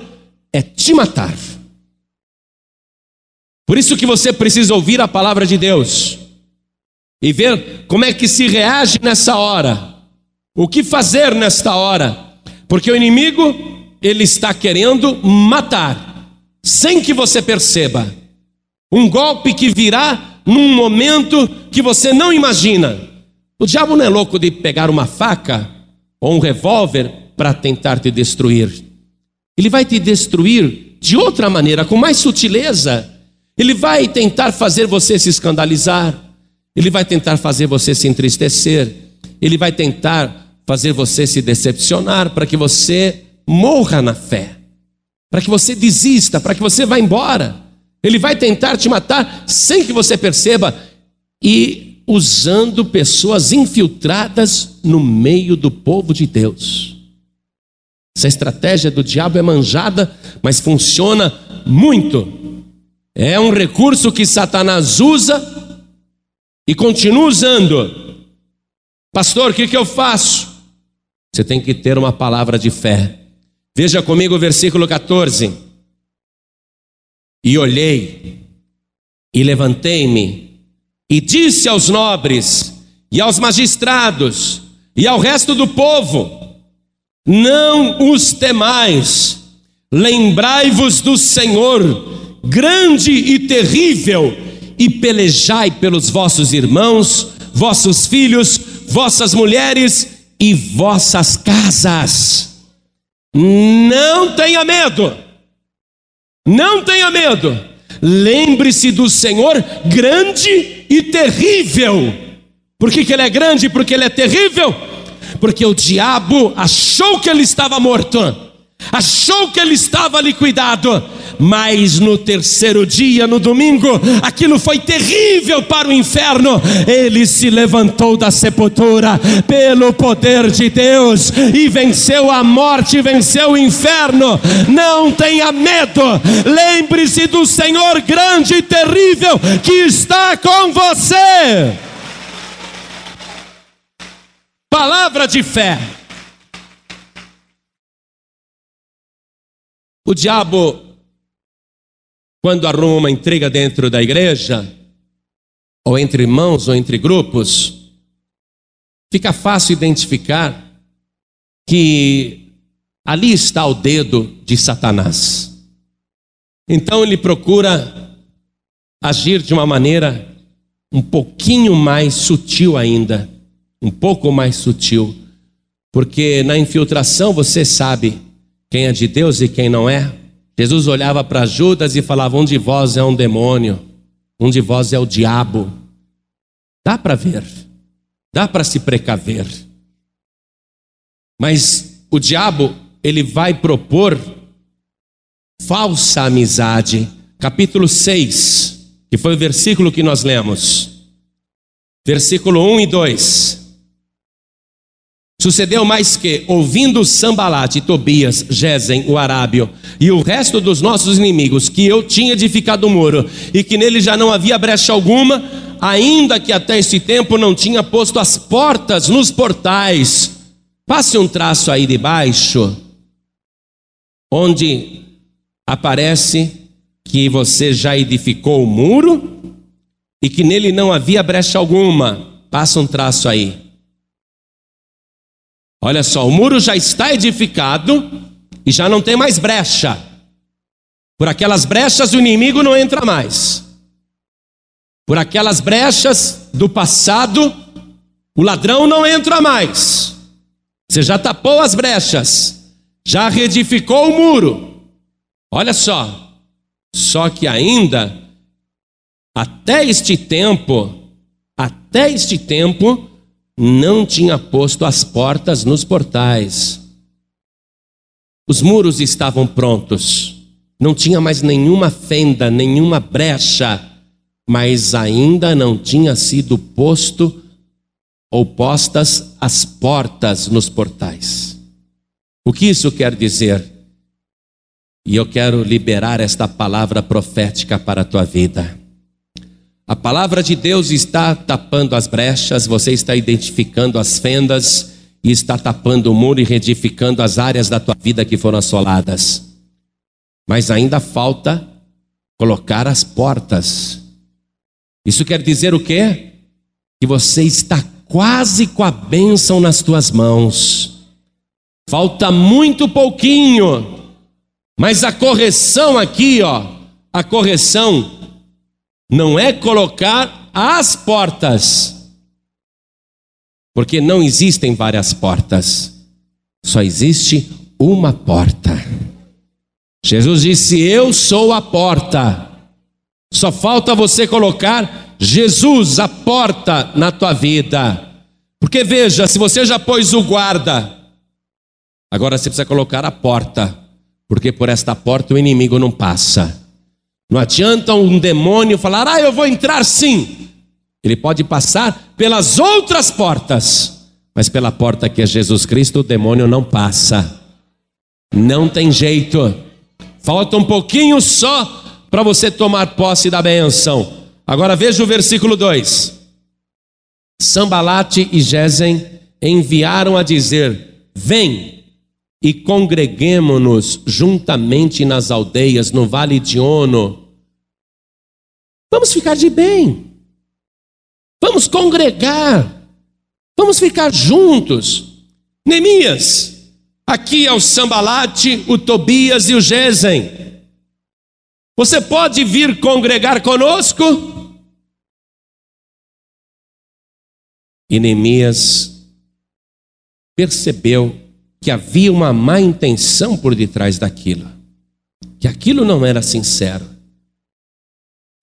é te matar. Por isso que você precisa ouvir a palavra de Deus e ver como é que se reage nessa hora. O que fazer nesta hora? Porque o inimigo, ele está querendo matar, sem que você perceba. Um golpe que virá num momento que você não imagina. O diabo não é louco de pegar uma faca ou um revólver para tentar te destruir. Ele vai te destruir de outra maneira, com mais sutileza. Ele vai tentar fazer você se escandalizar. Ele vai tentar fazer você se entristecer. Ele vai tentar fazer você se decepcionar, para que você morra na fé, para que você desista, para que você vá embora. Ele vai tentar te matar sem que você perceba e usando pessoas infiltradas no meio do povo de Deus. Essa estratégia do diabo é manjada, mas funciona muito. É um recurso que Satanás usa e continua usando. Pastor, o que, que eu faço? Você tem que ter uma palavra de fé. Veja comigo o versículo 14. E olhei, e levantei-me, e disse aos nobres, e aos magistrados, e ao resto do povo: Não os temais, lembrai-vos do Senhor, grande e terrível, e pelejai pelos vossos irmãos, vossos filhos, vossas mulheres e vossas casas. Não tenha medo, não tenha medo. Lembre-se do Senhor grande e terrível. Por que, que ele é grande? Porque ele é terrível? Porque o diabo achou que ele estava morto achou que ele estava liquidado, mas no terceiro dia, no domingo, aquilo foi terrível para o inferno. Ele se levantou da sepultura pelo poder de Deus e venceu a morte, venceu o inferno. Não tenha medo, lembre-se do Senhor grande e terrível que está com você. Palavra de fé. O diabo, quando arruma uma intriga dentro da igreja, ou entre irmãos, ou entre grupos, fica fácil identificar que ali está o dedo de Satanás. Então ele procura agir de uma maneira um pouquinho mais sutil ainda, um pouco mais sutil, porque na infiltração você sabe quem é de Deus e quem não é. Jesus olhava para Judas e falava: Um de vós é um demônio, um de vós é o diabo. Dá para ver, dá para se precaver. Mas o diabo, ele vai propor falsa amizade. Capítulo 6, que foi o versículo que nós lemos. Versículo 1 e 2. Sucedeu mais que, ouvindo Sambalate, Tobias, Gesem, o Arábio e o resto dos nossos inimigos, que eu tinha edificado o muro e que nele já não havia brecha alguma, ainda que até esse tempo não tinha posto as portas nos portais. Passe um traço aí de baixo, onde aparece que você já edificou o muro e que nele não havia brecha alguma. Passa um traço aí. Olha só, o muro já está edificado e já não tem mais brecha. Por aquelas brechas o inimigo não entra mais. Por aquelas brechas do passado, o ladrão não entra mais. Você já tapou as brechas, já reedificou o muro. Olha só, só que ainda, até este tempo, até este tempo, não tinha posto as portas nos portais. Os muros estavam prontos, não tinha mais nenhuma fenda, nenhuma brecha, mas ainda não tinha sido posto ou postas as portas nos portais. O que isso quer dizer? E eu quero liberar esta palavra profética para a tua vida. A palavra de Deus está tapando as brechas, você está identificando as fendas e está tapando o muro e reedificando as áreas da tua vida que foram assoladas. Mas ainda falta colocar as portas. Isso quer dizer o quê? Que você está quase com a bênção nas tuas mãos. Falta muito pouquinho. Mas a correção aqui, ó, a correção não é colocar as portas, porque não existem várias portas, só existe uma porta. Jesus disse: Eu sou a porta. Só falta você colocar Jesus, a porta, na tua vida. Porque veja, se você já pôs o guarda, agora você precisa colocar a porta, porque por esta porta o inimigo não passa. Não adianta um demônio falar, ah, eu vou entrar sim. Ele pode passar pelas outras portas, mas pela porta que é Jesus Cristo, o demônio não passa. Não tem jeito. Falta um pouquinho só para você tomar posse da benção. Agora veja o versículo 2. Sambalate e Gesem enviaram a dizer: Vem e congreguemo-nos juntamente nas aldeias no vale de Ono Vamos ficar de bem. Vamos congregar. Vamos ficar juntos. Neemias, aqui é o Sambalate, o Tobias e o Gesem. Você pode vir congregar conosco? E Neemias percebeu que havia uma má intenção por detrás daquilo, que aquilo não era sincero.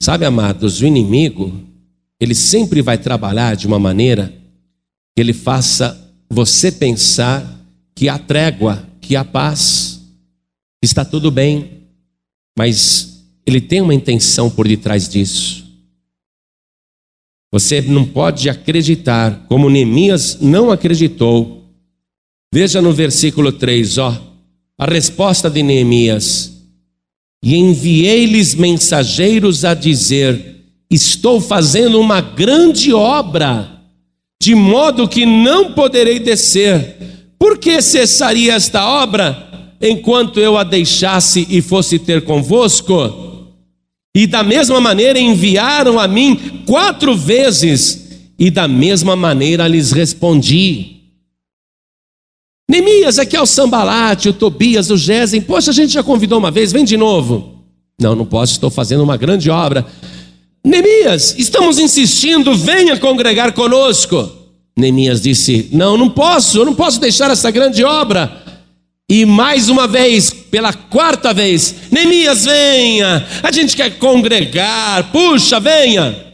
Sabe, amados, o inimigo, ele sempre vai trabalhar de uma maneira que ele faça você pensar que há trégua, que há paz, está tudo bem, mas ele tem uma intenção por detrás disso. Você não pode acreditar, como Neemias não acreditou. Veja no versículo 3, ó, a resposta de Neemias: E enviei-lhes mensageiros a dizer: Estou fazendo uma grande obra, de modo que não poderei descer. Por que cessaria esta obra enquanto eu a deixasse e fosse ter convosco? E da mesma maneira enviaram a mim quatro vezes, e da mesma maneira lhes respondi. Neemias, aqui é o Sambalate, o Tobias, o Gesem. Poxa, a gente já convidou uma vez, vem de novo. Não, não posso, estou fazendo uma grande obra. Neemias, estamos insistindo, venha congregar conosco. Neemias disse: Não, não posso, eu não posso deixar essa grande obra. E mais uma vez, pela quarta vez, Neemias, venha, a gente quer congregar, puxa, venha.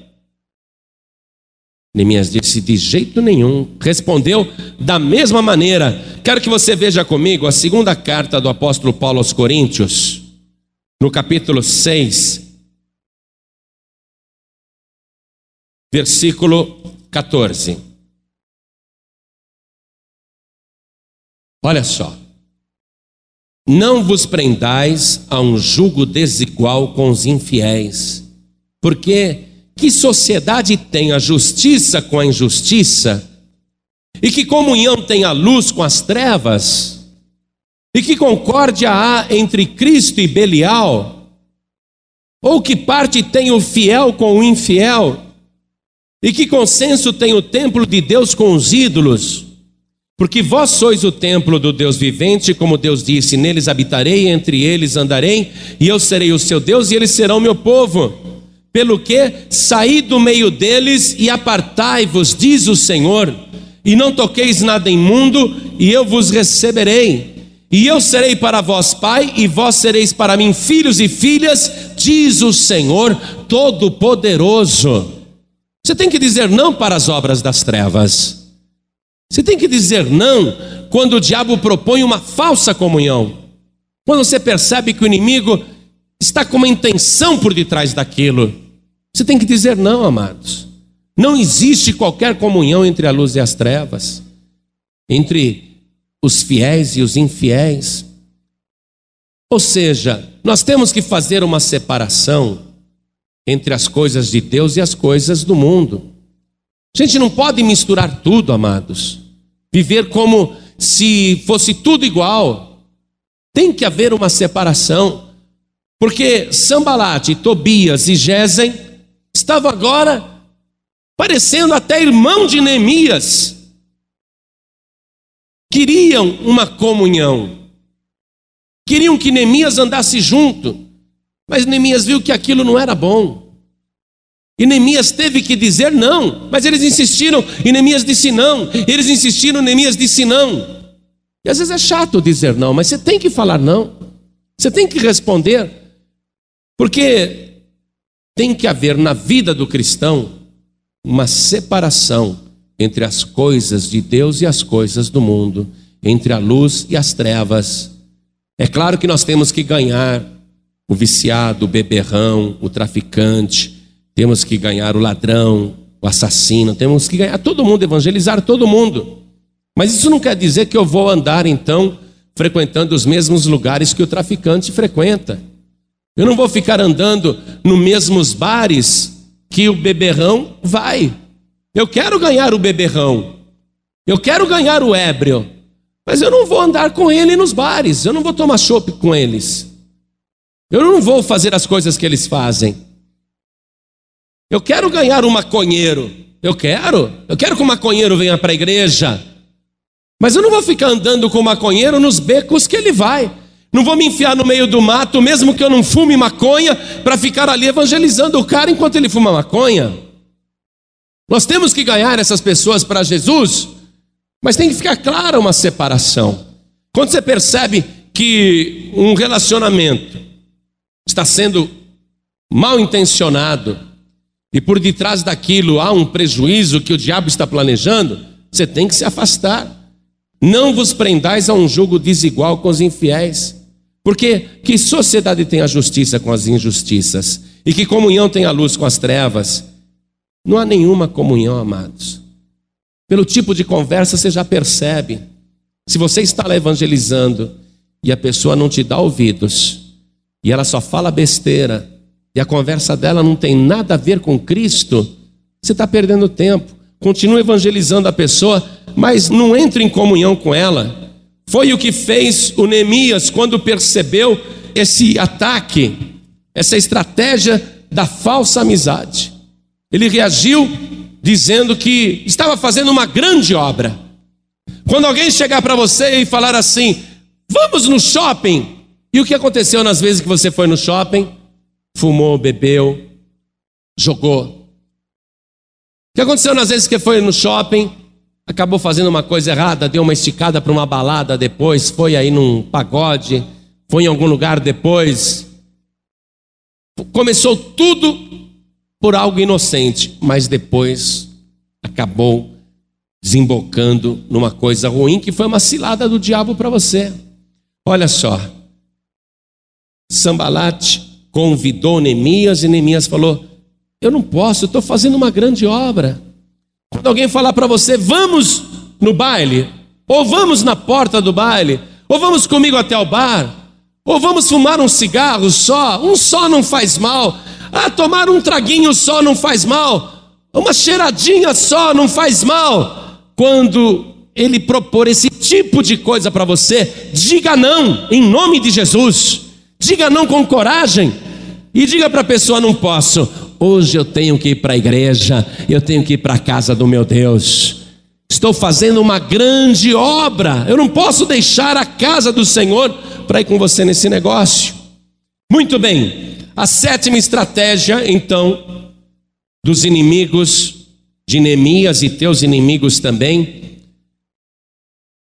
Neemias disse: De jeito nenhum. Respondeu da mesma maneira. Quero que você veja comigo a segunda carta do apóstolo Paulo aos Coríntios, no capítulo 6, versículo 14. Olha só. Não vos prendais a um jugo desigual com os infiéis, porque que sociedade tem a justiça com a injustiça? E que comunhão tem a luz com as trevas? E que concórdia há entre Cristo e Belial? Ou que parte tem o fiel com o infiel? E que consenso tem o templo de Deus com os ídolos? Porque vós sois o templo do Deus vivente, como Deus disse: Neles habitarei, entre eles andarei, e eu serei o seu Deus, e eles serão meu povo. Pelo que saí do meio deles e apartai-vos, diz o Senhor, e não toqueis nada imundo, e eu vos receberei. E eu serei para vós pai, e vós sereis para mim filhos e filhas, diz o Senhor Todo-Poderoso. Você tem que dizer não para as obras das trevas. Você tem que dizer não quando o diabo propõe uma falsa comunhão. Quando você percebe que o inimigo está com uma intenção por detrás daquilo. Você tem que dizer não, amados. Não existe qualquer comunhão entre a luz e as trevas, entre os fiéis e os infiéis. Ou seja, nós temos que fazer uma separação entre as coisas de Deus e as coisas do mundo. A gente não pode misturar tudo, amados. Viver como se fosse tudo igual. Tem que haver uma separação. Porque Sambalate, Tobias e Gesem estavam agora parecendo até irmão de Neemias. Queriam uma comunhão. Queriam que Neemias andasse junto. Mas Neemias viu que aquilo não era bom. E Neemias teve que dizer não, mas eles insistiram, e Neemias disse não, eles insistiram, Neemias disse não. E às vezes é chato dizer não, mas você tem que falar não, você tem que responder, porque tem que haver na vida do cristão uma separação entre as coisas de Deus e as coisas do mundo, entre a luz e as trevas. É claro que nós temos que ganhar o viciado, o beberrão, o traficante, temos que ganhar o ladrão, o assassino, temos que ganhar todo mundo, evangelizar todo mundo. Mas isso não quer dizer que eu vou andar então frequentando os mesmos lugares que o traficante frequenta. Eu não vou ficar andando nos mesmos bares que o beberrão vai. Eu quero ganhar o beberrão. Eu quero ganhar o ébrio. Mas eu não vou andar com ele nos bares. Eu não vou tomar chopp com eles. Eu não vou fazer as coisas que eles fazem. Eu quero ganhar um maconheiro. Eu quero. Eu quero que o maconheiro venha para a igreja. Mas eu não vou ficar andando com o maconheiro nos becos que ele vai. Não vou me enfiar no meio do mato, mesmo que eu não fume maconha, para ficar ali evangelizando o cara enquanto ele fuma maconha. Nós temos que ganhar essas pessoas para Jesus, mas tem que ficar clara uma separação. Quando você percebe que um relacionamento está sendo mal intencionado e por detrás daquilo há um prejuízo que o diabo está planejando, você tem que se afastar. Não vos prendais a um jogo desigual com os infiéis. Porque que sociedade tem a justiça com as injustiças? E que comunhão tem a luz com as trevas? Não há nenhuma comunhão, amados. Pelo tipo de conversa você já percebe. Se você está lá evangelizando e a pessoa não te dá ouvidos, e ela só fala besteira, e a conversa dela não tem nada a ver com Cristo, você está perdendo tempo. Continua evangelizando a pessoa, mas não entre em comunhão com ela. Foi o que fez o Neemias quando percebeu esse ataque, essa estratégia da falsa amizade. Ele reagiu dizendo que estava fazendo uma grande obra. Quando alguém chegar para você e falar assim: Vamos no shopping. E o que aconteceu nas vezes que você foi no shopping? Fumou, bebeu, jogou. O que aconteceu nas vezes que foi no shopping? Acabou fazendo uma coisa errada, deu uma esticada para uma balada depois, foi aí num pagode, foi em algum lugar depois. Começou tudo por algo inocente, mas depois acabou desembocando numa coisa ruim que foi uma cilada do diabo para você. Olha só. Sambalate convidou Neemias e Neemias falou: Eu não posso, eu estou fazendo uma grande obra. Quando alguém falar para você, vamos no baile, ou vamos na porta do baile, ou vamos comigo até o bar, ou vamos fumar um cigarro só, um só não faz mal. Ah, tomar um traguinho só não faz mal. Uma cheiradinha só não faz mal. Quando ele propor esse tipo de coisa para você, diga não, em nome de Jesus. Diga não com coragem. E diga para a pessoa: não posso. Hoje eu tenho que ir para a igreja, eu tenho que ir para a casa do meu Deus. Estou fazendo uma grande obra. Eu não posso deixar a casa do Senhor para ir com você nesse negócio. Muito bem. A sétima estratégia, então, dos inimigos de Neemias e teus inimigos também,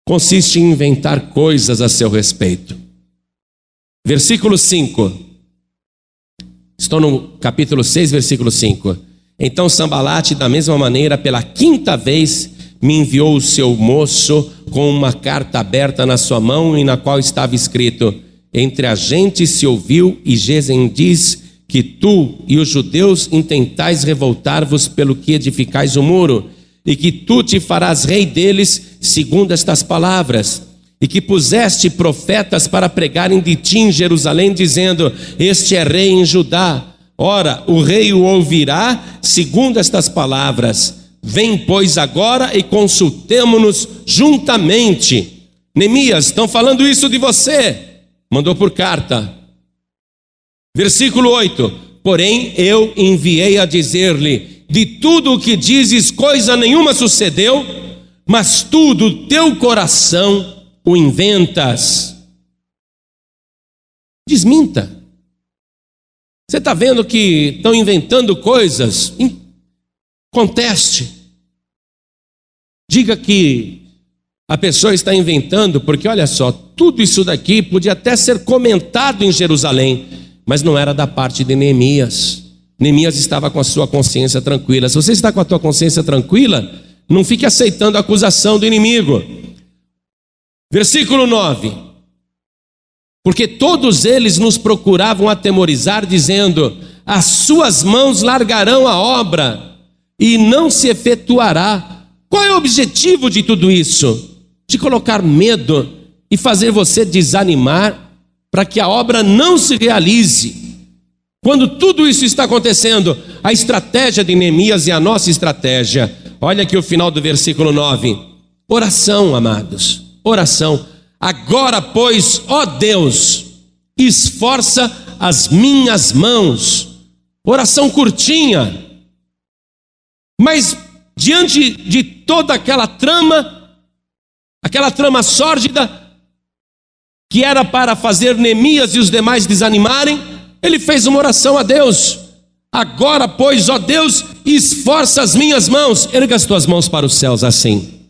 consiste em inventar coisas a seu respeito. Versículo 5. Estou no capítulo 6, versículo 5. Então Sambalate, da mesma maneira, pela quinta vez, me enviou o seu moço com uma carta aberta na sua mão e na qual estava escrito: Entre a gente se ouviu e Gesem diz que tu e os judeus intentais revoltar-vos pelo que edificais o muro e que tu te farás rei deles, segundo estas palavras, e que puseste profetas para pregarem de ti em Jerusalém, dizendo: Este é rei em Judá. Ora, o rei o ouvirá, segundo estas palavras. Vem, pois, agora e consultemo-nos juntamente. Neemias, estão falando isso de você. Mandou por carta. Versículo 8: Porém, eu enviei a dizer-lhe: de tudo o que dizes, coisa nenhuma sucedeu, mas tu do teu coração o inventas. Desminta. Você está vendo que estão inventando coisas? Conteste. Diga que a pessoa está inventando, porque olha só, tudo isso daqui podia até ser comentado em Jerusalém, mas não era da parte de Neemias. Neemias estava com a sua consciência tranquila. Se você está com a tua consciência tranquila, não fique aceitando a acusação do inimigo. Versículo 9. Porque todos eles nos procuravam atemorizar, dizendo: As suas mãos largarão a obra e não se efetuará. Qual é o objetivo de tudo isso? De colocar medo e fazer você desanimar para que a obra não se realize. Quando tudo isso está acontecendo, a estratégia de Neemias e a nossa estratégia, olha aqui o final do versículo 9: oração, amados, oração. Agora, pois, ó Deus, esforça as minhas mãos. Oração curtinha, mas diante de toda aquela trama, aquela trama sórdida, que era para fazer Neemias e os demais desanimarem, ele fez uma oração a Deus. Agora, pois, ó Deus, esforça as minhas mãos. Erga as tuas mãos para os céus assim.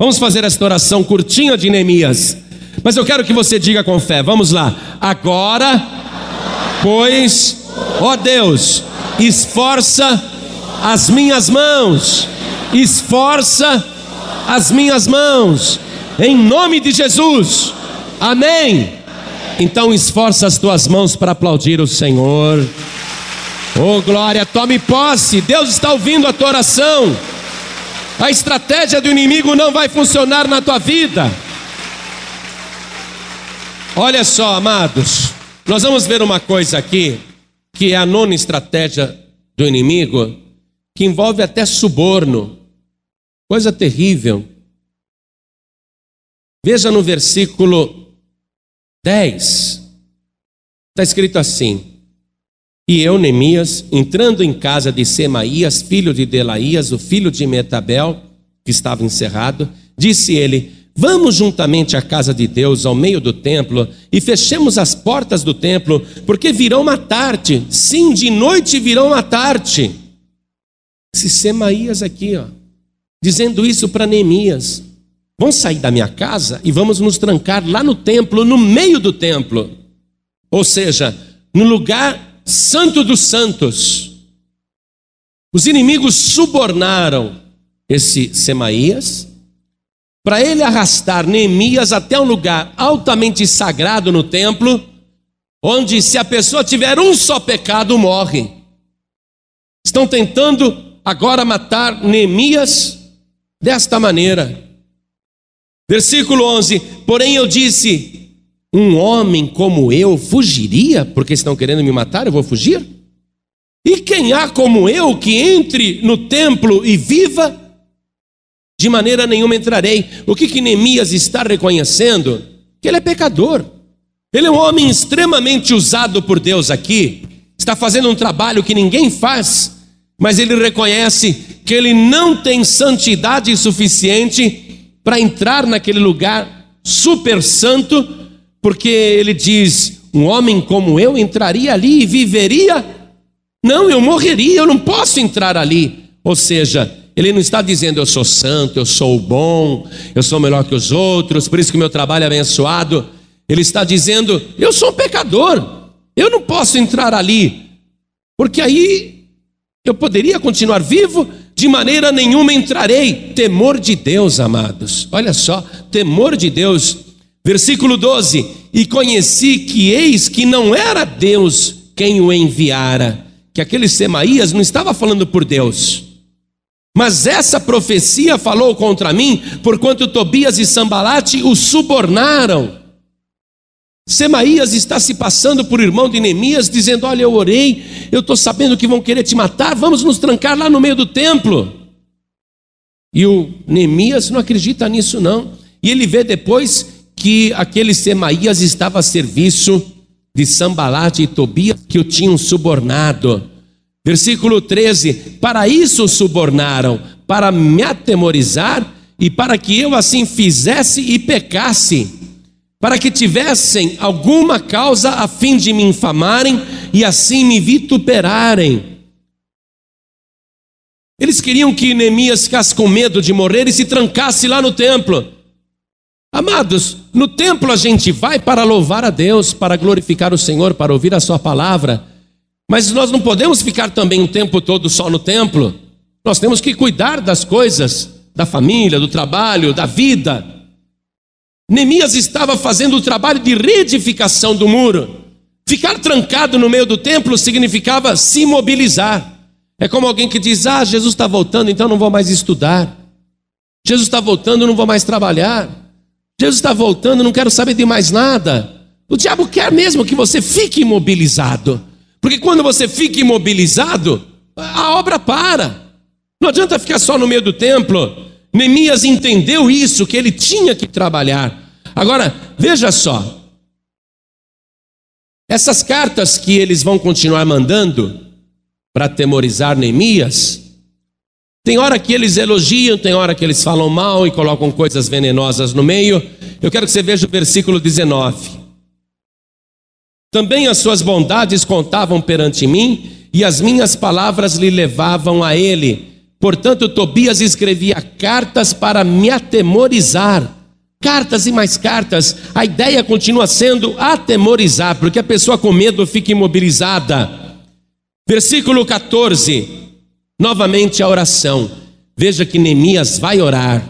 Vamos fazer esta oração curtinha de Neemias. Mas eu quero que você diga com fé. Vamos lá. Agora, pois, ó Deus, esforça as minhas mãos. Esforça as minhas mãos. Em nome de Jesus. Amém. Então esforça as tuas mãos para aplaudir o Senhor. Oh glória, tome posse. Deus está ouvindo a tua oração. A estratégia do inimigo não vai funcionar na tua vida. Olha só, amados, nós vamos ver uma coisa aqui, que é a nona estratégia do inimigo, que envolve até suborno, coisa terrível. Veja no versículo 10, está escrito assim: E eu, Neemias, entrando em casa de Semaías, filho de Delaías, o filho de Metabel, que estava encerrado, disse ele: Vamos juntamente à casa de Deus, ao meio do templo, e fechemos as portas do templo, porque virão matar-te. Sim, de noite virão matar-te. Esse Semaías aqui, ó, dizendo isso para Neemias. Vamos sair da minha casa e vamos nos trancar lá no templo, no meio do templo. Ou seja, no lugar santo dos santos. Os inimigos subornaram esse Semaías para ele arrastar Neemias até um lugar altamente sagrado no templo, onde se a pessoa tiver um só pecado, morre. Estão tentando agora matar Neemias desta maneira. Versículo 11: Porém eu disse: Um homem como eu fugiria, porque estão querendo me matar, eu vou fugir? E quem há como eu que entre no templo e viva? De maneira nenhuma entrarei. O que, que Neemias está reconhecendo? Que ele é pecador. Ele é um homem extremamente usado por Deus aqui. Está fazendo um trabalho que ninguém faz, mas ele reconhece que ele não tem santidade suficiente para entrar naquele lugar super santo, porque ele diz: um homem como eu entraria ali e viveria? Não, eu morreria, eu não posso entrar ali. Ou seja, ele não está dizendo eu sou santo, eu sou bom, eu sou melhor que os outros, por isso que o meu trabalho é abençoado. Ele está dizendo eu sou um pecador, eu não posso entrar ali, porque aí eu poderia continuar vivo, de maneira nenhuma entrarei. Temor de Deus, amados. Olha só, temor de Deus. Versículo 12: E conheci que eis que não era Deus quem o enviara, que aquele Semaías não estava falando por Deus. Mas essa profecia falou contra mim, porquanto Tobias e Sambalate o subornaram. Semaías está se passando por irmão de Neemias, dizendo: Olha, eu orei, eu estou sabendo que vão querer te matar, vamos nos trancar lá no meio do templo. E o Neemias não acredita nisso, não. E ele vê depois que aquele Semaías estava a serviço de Sambalate e Tobias, que o tinham subornado. Versículo 13: Para isso subornaram, para me atemorizar e para que eu assim fizesse e pecasse para que tivessem alguma causa a fim de me infamarem e assim me vituperarem. Eles queriam que Neemias ficasse com medo de morrer e se trancasse lá no templo. Amados, no templo a gente vai para louvar a Deus, para glorificar o Senhor, para ouvir a Sua palavra, mas nós não podemos ficar também o tempo todo só no templo. Nós temos que cuidar das coisas, da família, do trabalho, da vida. Neemias estava fazendo o trabalho de reedificação do muro. Ficar trancado no meio do templo significava se mobilizar. É como alguém que diz: Ah, Jesus está voltando, então não vou mais estudar. Jesus está voltando, não vou mais trabalhar. Jesus está voltando, não quero saber de mais nada. O diabo quer mesmo que você fique imobilizado. Porque quando você fica imobilizado, a obra para. Não adianta ficar só no meio do templo. Neemias entendeu isso, que ele tinha que trabalhar. Agora, veja só. Essas cartas que eles vão continuar mandando para atemorizar Neemias, tem hora que eles elogiam, tem hora que eles falam mal e colocam coisas venenosas no meio. Eu quero que você veja o versículo 19. Também as suas bondades contavam perante mim, e as minhas palavras lhe levavam a ele. Portanto, Tobias escrevia cartas para me atemorizar. Cartas e mais cartas. A ideia continua sendo atemorizar, porque a pessoa com medo fica imobilizada. Versículo 14. Novamente a oração. Veja que Neemias vai orar.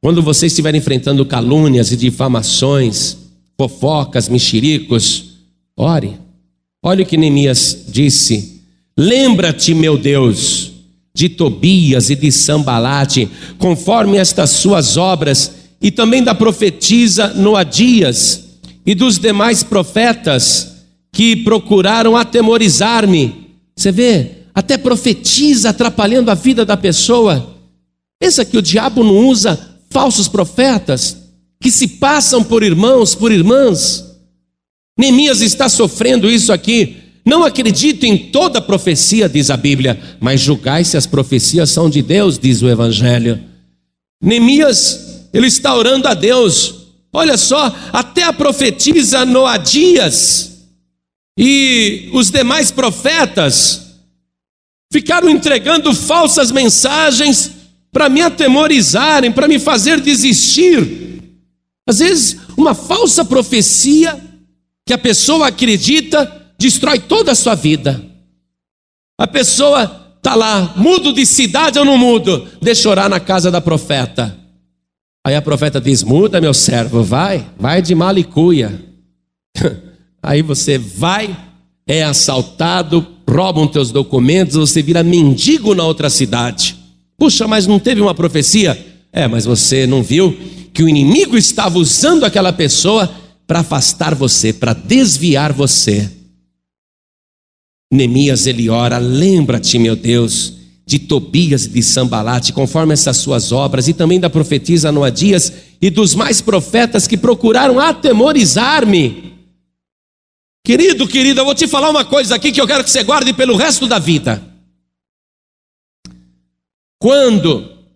Quando você estiver enfrentando calúnias e difamações, fofocas, mexericos, ore. Olha o que Neemias disse: Lembra-te, meu Deus, de Tobias e de Sambalate, conforme estas suas obras, e também da profetisa Noadias e dos demais profetas que procuraram atemorizar-me. Você vê, até profetiza atrapalhando a vida da pessoa. Pensa que o diabo não usa falsos profetas que se passam por irmãos, por irmãs. Neemias está sofrendo isso aqui. Não acredito em toda profecia, diz a Bíblia, mas julgai se as profecias são de Deus, diz o Evangelho. Neemias, ele está orando a Deus. Olha só, até a profetisa Noadias e os demais profetas ficaram entregando falsas mensagens para me atemorizarem, para me fazer desistir. Às vezes, uma falsa profecia que a pessoa acredita destrói toda a sua vida. A pessoa está lá, mudo de cidade ou não mudo? Deixa orar na casa da profeta. Aí a profeta diz: Muda, meu servo, vai, vai de malicuia. (laughs) Aí você vai, é assaltado, roubam teus documentos, você vira mendigo na outra cidade. Puxa, mas não teve uma profecia? É, mas você não viu que o inimigo estava usando aquela pessoa para afastar você, para desviar você. Neemias ele ora, lembra-te, meu Deus, de Tobias e de Sambalate, conforme essas suas obras, e também da profetisa Noadias e dos mais profetas que procuraram atemorizar-me. Querido, querida, eu vou te falar uma coisa aqui que eu quero que você guarde pelo resto da vida. Quando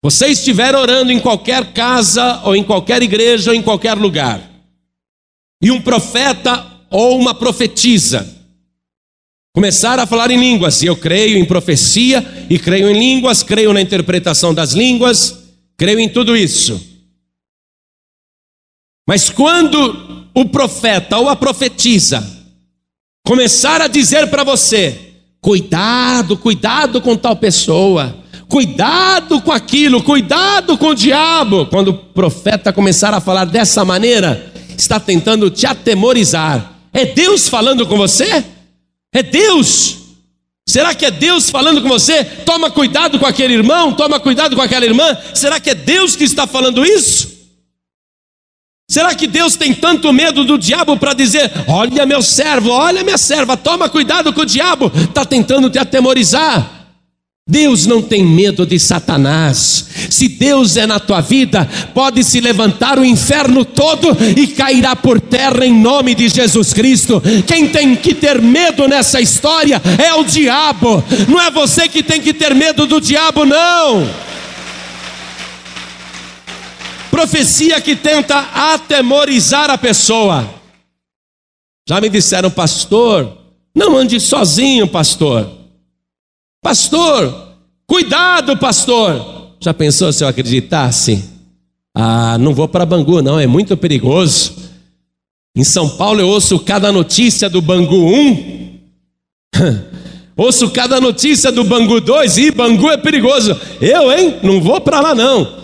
você estiver orando em qualquer casa, ou em qualquer igreja, ou em qualquer lugar, e um profeta ou uma profetisa começar a falar em línguas, e eu creio em profecia, e creio em línguas, creio na interpretação das línguas, creio em tudo isso. Mas quando o profeta ou a profetisa começar a dizer para você, Cuidado, cuidado com tal pessoa. Cuidado com aquilo, cuidado com o diabo. Quando o profeta começar a falar dessa maneira, está tentando te atemorizar. É Deus falando com você? É Deus. Será que é Deus falando com você? Toma cuidado com aquele irmão, toma cuidado com aquela irmã. Será que é Deus que está falando isso? Será que Deus tem tanto medo do diabo para dizer: Olha, meu servo, olha, minha serva, toma cuidado com o diabo, está tentando te atemorizar? Deus não tem medo de Satanás. Se Deus é na tua vida, pode se levantar o inferno todo e cairá por terra em nome de Jesus Cristo. Quem tem que ter medo nessa história é o diabo. Não é você que tem que ter medo do diabo, não profecia que tenta atemorizar a pessoa. Já me disseram, pastor, não ande sozinho, pastor. Pastor, cuidado, pastor. Já pensou se eu acreditasse? Ah, não vou para Bangu, não, é muito perigoso. Em São Paulo eu ouço cada notícia do Bangu 1. (laughs) ouço cada notícia do Bangu 2 e Bangu é perigoso. Eu, hein? Não vou para lá não.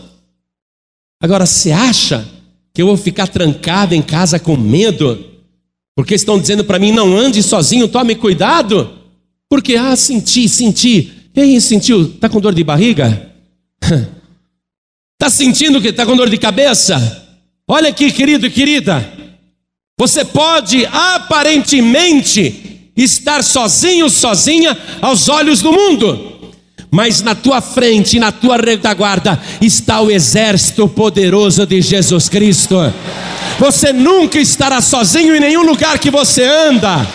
Agora, você acha que eu vou ficar trancado em casa com medo? Porque estão dizendo para mim, não ande sozinho, tome cuidado? Porque, ah, senti, senti. E aí, sentiu? Está com dor de barriga? Está (laughs) sentindo que está com dor de cabeça? Olha aqui, querido e querida. Você pode aparentemente estar sozinho, sozinha aos olhos do mundo mas na tua frente, na tua retaguarda, está o exército poderoso de Jesus Cristo. Você nunca estará sozinho em nenhum lugar que você anda.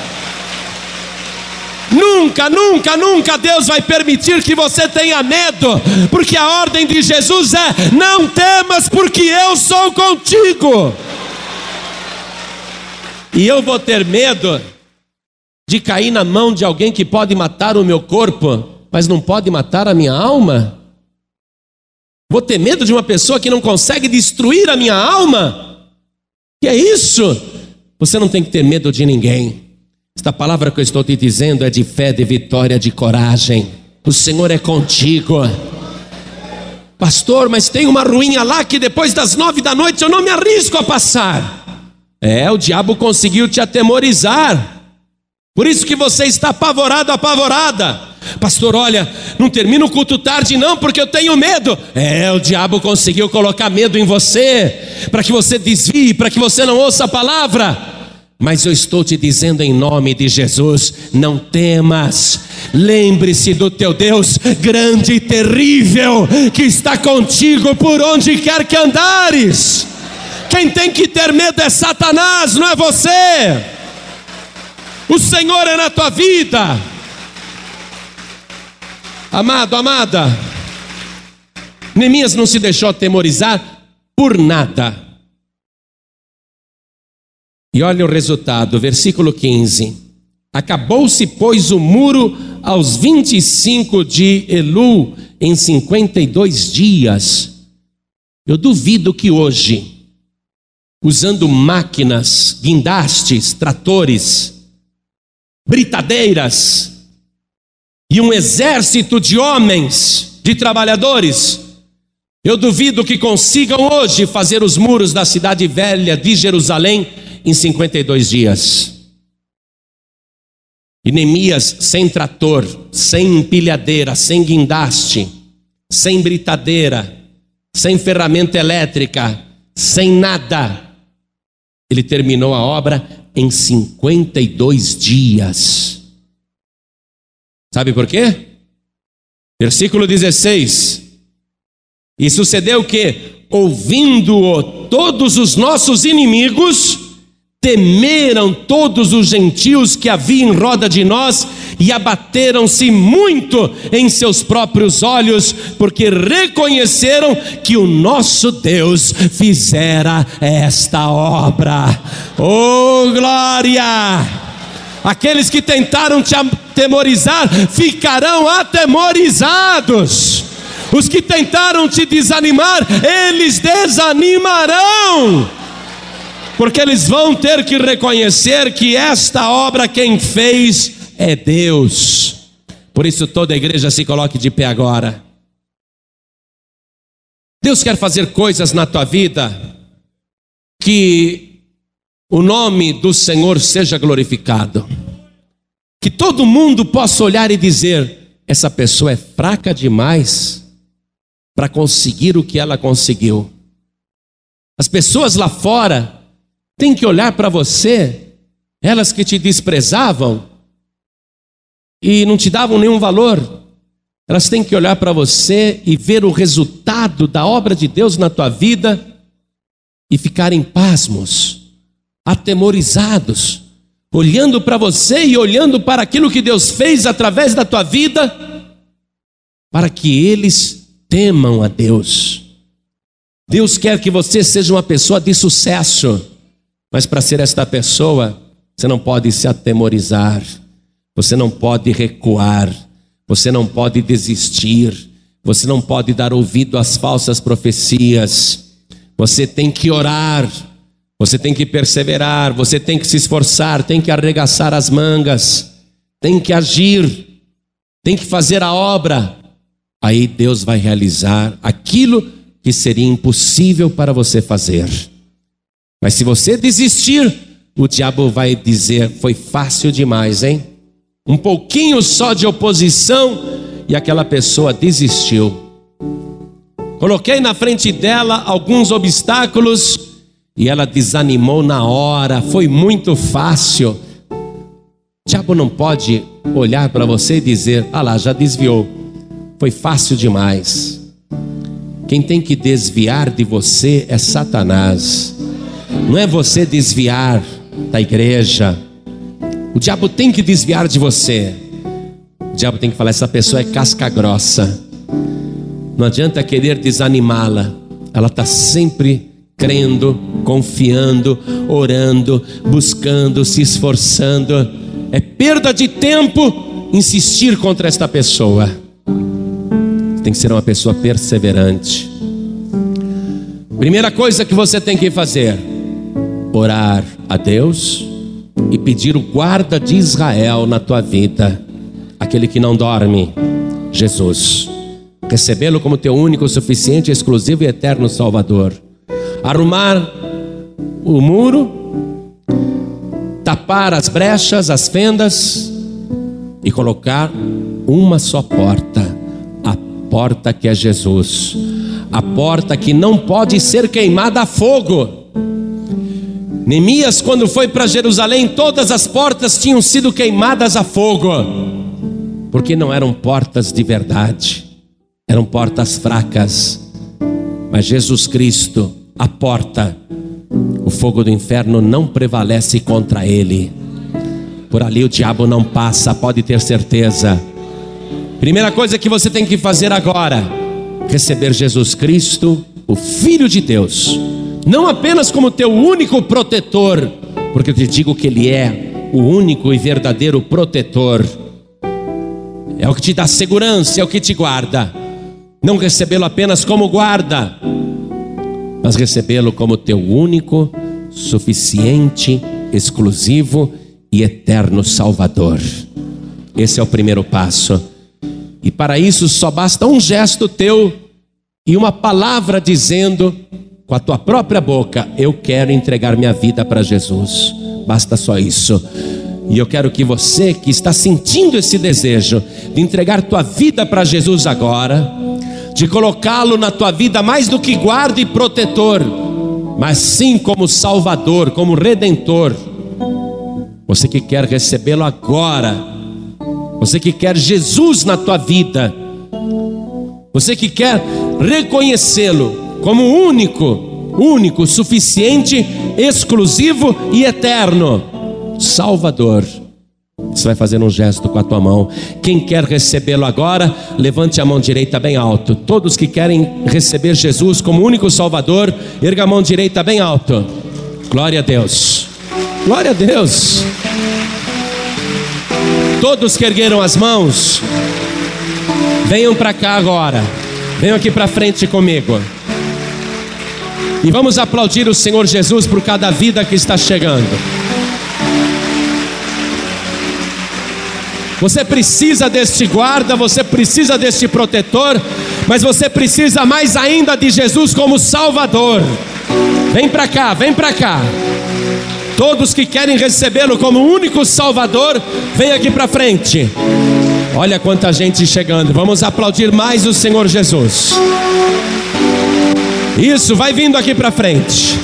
Nunca, nunca, nunca Deus vai permitir que você tenha medo, porque a ordem de Jesus é: não temas, porque eu sou contigo. E eu vou ter medo de cair na mão de alguém que pode matar o meu corpo, mas não pode matar a minha alma? Vou ter medo de uma pessoa que não consegue destruir a minha alma? Que é isso? Você não tem que ter medo de ninguém. Esta palavra que eu estou te dizendo é de fé, de vitória, de coragem. O Senhor é contigo. Pastor, mas tem uma ruinha lá que depois das nove da noite eu não me arrisco a passar. É, o diabo conseguiu te atemorizar. Por isso que você está apavorado, apavorada. Pastor, olha, não termina o culto tarde não, porque eu tenho medo. É, o diabo conseguiu colocar medo em você, para que você desvie, para que você não ouça a palavra. Mas eu estou te dizendo em nome de Jesus: não temas, lembre-se do teu Deus grande e terrível, que está contigo por onde quer que andares. Quem tem que ter medo é Satanás, não é você. O Senhor é na tua vida. Amado, amada, Neemias não se deixou atemorizar por nada. E olha o resultado, versículo 15. Acabou-se, pois, o muro aos 25 de Elu, em 52 dias. Eu duvido que hoje, usando máquinas, guindastes, tratores, britadeiras e um exército de homens, de trabalhadores, eu duvido que consigam hoje fazer os muros da cidade velha de Jerusalém em 52 dias. E Neemias, sem trator, sem empilhadeira, sem guindaste, sem britadeira, sem ferramenta elétrica, sem nada, ele terminou a obra em 52 dias. Sabe por quê? Versículo 16. E sucedeu que, ouvindo-o todos os nossos inimigos, temeram todos os gentios que havia em roda de nós e abateram-se muito em seus próprios olhos, porque reconheceram que o nosso Deus fizera esta obra. Oh, glória! Aqueles que tentaram te atemorizar ficarão atemorizados. Os que tentaram te desanimar, eles desanimarão porque eles vão ter que reconhecer que esta obra quem fez é Deus. Por isso toda a igreja se coloque de pé agora. Deus quer fazer coisas na tua vida que o nome do Senhor seja glorificado. Que todo mundo possa olhar e dizer: essa pessoa é fraca demais para conseguir o que ela conseguiu. As pessoas lá fora tem que olhar para você, elas que te desprezavam e não te davam nenhum valor, elas têm que olhar para você e ver o resultado da obra de Deus na tua vida e ficarem pasmos, atemorizados, olhando para você e olhando para aquilo que Deus fez através da tua vida, para que eles temam a Deus. Deus quer que você seja uma pessoa de sucesso. Mas para ser esta pessoa, você não pode se atemorizar, você não pode recuar, você não pode desistir, você não pode dar ouvido às falsas profecias. Você tem que orar, você tem que perseverar, você tem que se esforçar, tem que arregaçar as mangas, tem que agir, tem que fazer a obra. Aí Deus vai realizar aquilo que seria impossível para você fazer. Mas se você desistir, o diabo vai dizer: foi fácil demais, hein? Um pouquinho só de oposição e aquela pessoa desistiu. Coloquei na frente dela alguns obstáculos e ela desanimou na hora, foi muito fácil. O diabo não pode olhar para você e dizer: ah lá, já desviou, foi fácil demais. Quem tem que desviar de você é Satanás. Não é você desviar da igreja. O diabo tem que desviar de você. O diabo tem que falar: essa pessoa é casca grossa. Não adianta querer desanimá-la. Ela está sempre crendo, confiando, orando, buscando, se esforçando. é perda de tempo insistir contra esta pessoa. Tem que ser uma pessoa perseverante. Primeira coisa que você tem que fazer: orar a Deus e pedir o guarda de Israel na tua vida, aquele que não dorme, Jesus. Recebê-lo como teu único, suficiente, exclusivo e eterno Salvador. Arrumar o muro, tapar as brechas, as fendas e colocar uma só porta, a porta que é Jesus, a porta que não pode ser queimada a fogo Neemias, quando foi para Jerusalém, todas as portas tinham sido queimadas a fogo, porque não eram portas de verdade, eram portas fracas. Mas Jesus Cristo, a porta, o fogo do inferno não prevalece contra ele. Por ali o diabo não passa, pode ter certeza. Primeira coisa que você tem que fazer agora: receber Jesus Cristo, o Filho de Deus não apenas como teu único protetor, porque eu te digo que Ele é o único e verdadeiro protetor, é o que te dá segurança, é o que te guarda. Não recebê-lo apenas como guarda, mas recebê-lo como teu único, suficiente, exclusivo e eterno Salvador. Esse é o primeiro passo. E para isso só basta um gesto teu e uma palavra dizendo com a tua própria boca, eu quero entregar minha vida para Jesus. Basta só isso. E eu quero que você que está sentindo esse desejo de entregar tua vida para Jesus agora, de colocá-lo na tua vida mais do que guarda e protetor, mas sim como Salvador, como Redentor. Você que quer recebê-lo agora, você que quer Jesus na tua vida, você que quer reconhecê-lo como único, único, suficiente, exclusivo e eterno Salvador. Você vai fazer um gesto com a tua mão. Quem quer recebê-lo agora, levante a mão direita bem alto. Todos que querem receber Jesus como único Salvador, erga a mão direita bem alto. Glória a Deus. Glória a Deus. Todos que ergueram as mãos, venham para cá agora. Venham aqui para frente comigo. E vamos aplaudir o Senhor Jesus por cada vida que está chegando. Você precisa deste guarda, você precisa deste protetor, mas você precisa mais ainda de Jesus como Salvador. Vem para cá, vem para cá. Todos que querem recebê-lo como único Salvador, vem aqui para frente. Olha quanta gente chegando. Vamos aplaudir mais o Senhor Jesus. Isso, vai vindo aqui para frente.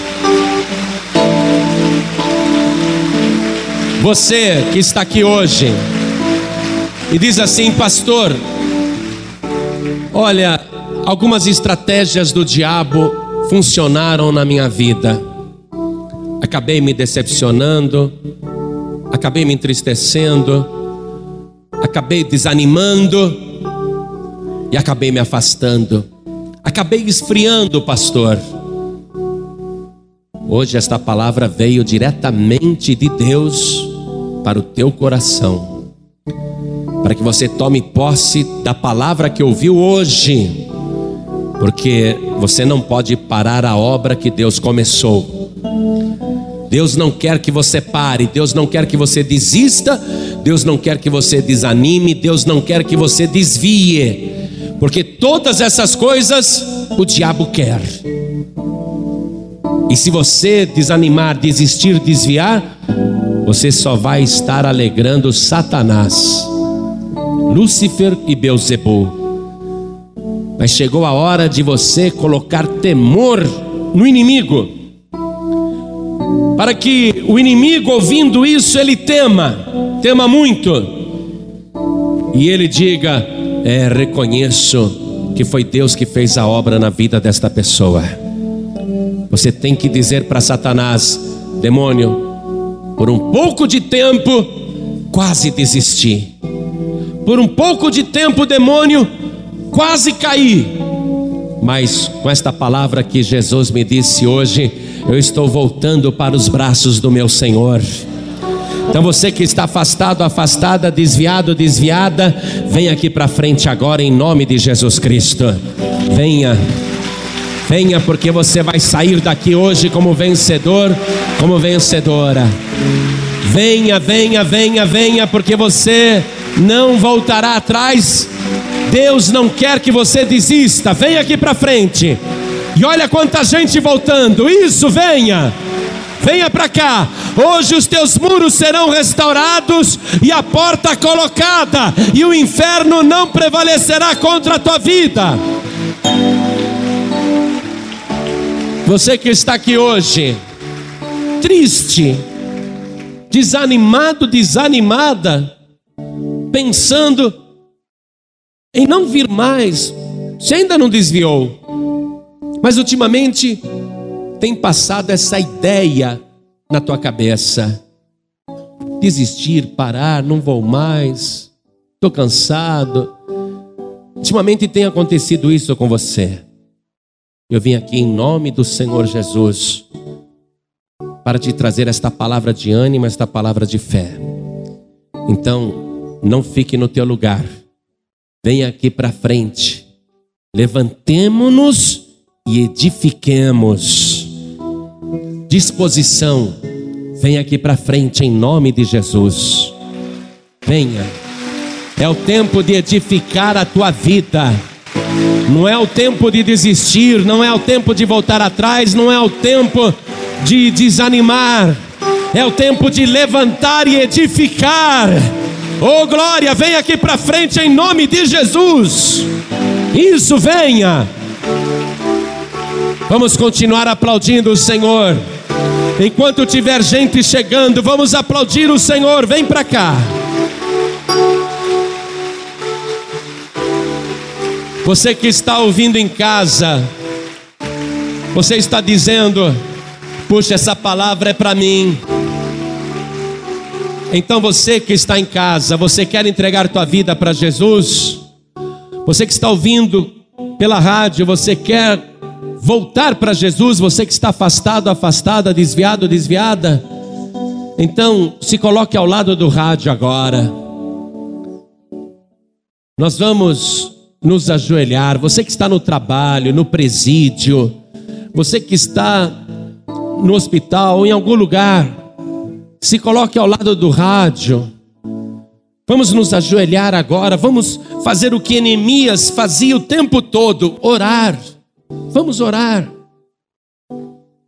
Você que está aqui hoje e diz assim, pastor, olha, algumas estratégias do diabo funcionaram na minha vida. Acabei me decepcionando, acabei me entristecendo, acabei desanimando e acabei me afastando. Acabei esfriando, pastor. Hoje esta palavra veio diretamente de Deus para o teu coração, para que você tome posse da palavra que ouviu hoje, porque você não pode parar a obra que Deus começou. Deus não quer que você pare, Deus não quer que você desista, Deus não quer que você desanime, Deus não quer que você desvie porque todas essas coisas o diabo quer. E se você desanimar, desistir, desviar, você só vai estar alegrando Satanás, Lúcifer e Beuzebu. Mas chegou a hora de você colocar temor no inimigo, para que o inimigo, ouvindo isso, ele tema, tema muito, e ele diga: é, reconheço que foi Deus que fez a obra na vida desta pessoa. Você tem que dizer para Satanás: demônio, por um pouco de tempo, quase desisti. Por um pouco de tempo, demônio, quase caí. Mas com esta palavra que Jesus me disse hoje, eu estou voltando para os braços do meu Senhor. Então você que está afastado, afastada, desviado, desviada, vem aqui para frente agora em nome de Jesus Cristo. Venha. Venha porque você vai sair daqui hoje como vencedor, como vencedora. Venha, venha, venha, venha, porque você não voltará atrás. Deus não quer que você desista. Venha aqui para frente. E olha quanta gente voltando. Isso, venha. Venha para cá. Hoje os teus muros serão restaurados e a porta colocada, e o inferno não prevalecerá contra a tua vida. Você que está aqui hoje, triste, desanimado, desanimada, pensando em não vir mais, você ainda não desviou, mas ultimamente tem passado essa ideia na tua cabeça: desistir, parar, não vou mais, estou cansado. Ultimamente tem acontecido isso com você. Eu vim aqui em nome do Senhor Jesus para te trazer esta palavra de ânimo, esta palavra de fé. Então, não fique no teu lugar. Venha aqui para frente. Levantemo-nos e edifiquemos. Disposição. Venha aqui para frente em nome de Jesus. Venha. É o tempo de edificar a tua vida. Não é o tempo de desistir, não é o tempo de voltar atrás, não é o tempo de desanimar, é o tempo de levantar e edificar. Oh glória, venha aqui para frente em nome de Jesus. Isso, venha. Vamos continuar aplaudindo o Senhor. Enquanto tiver gente chegando, vamos aplaudir o Senhor. Vem para cá. Você que está ouvindo em casa, você está dizendo: puxa, essa palavra é para mim. Então você que está em casa, você quer entregar tua vida para Jesus? Você que está ouvindo pela rádio, você quer voltar para Jesus? Você que está afastado, afastada, desviado, desviada? Então se coloque ao lado do rádio agora. Nós vamos nos ajoelhar, você que está no trabalho, no presídio, você que está no hospital em algum lugar, se coloque ao lado do rádio. Vamos nos ajoelhar agora, vamos fazer o que Neemias fazia o tempo todo: orar. Vamos orar.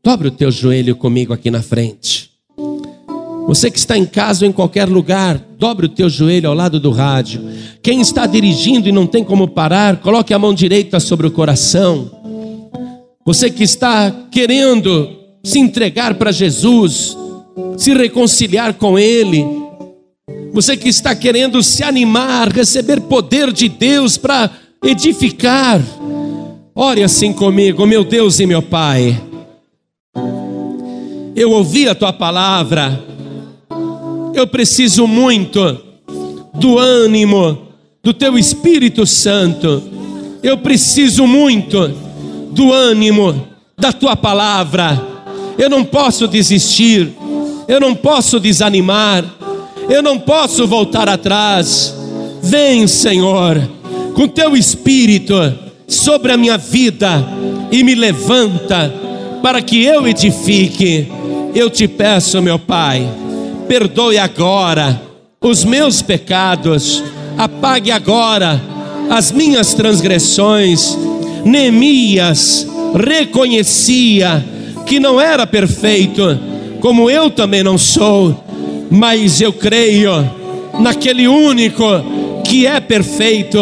Dobre o teu joelho comigo aqui na frente. Você que está em casa ou em qualquer lugar, dobre o teu joelho ao lado do rádio. Quem está dirigindo e não tem como parar, coloque a mão direita sobre o coração. Você que está querendo se entregar para Jesus, se reconciliar com Ele. Você que está querendo se animar, receber poder de Deus para edificar. Ore assim comigo, meu Deus e meu Pai. Eu ouvi a tua palavra eu preciso muito do ânimo do teu Espírito Santo. Eu preciso muito do ânimo da tua palavra. Eu não posso desistir. Eu não posso desanimar. Eu não posso voltar atrás. Vem, Senhor, com teu espírito sobre a minha vida e me levanta para que eu edifique. Eu te peço, meu Pai perdoe agora os meus pecados, apague agora as minhas transgressões. Neemias reconhecia que não era perfeito, como eu também não sou, mas eu creio naquele único que é perfeito,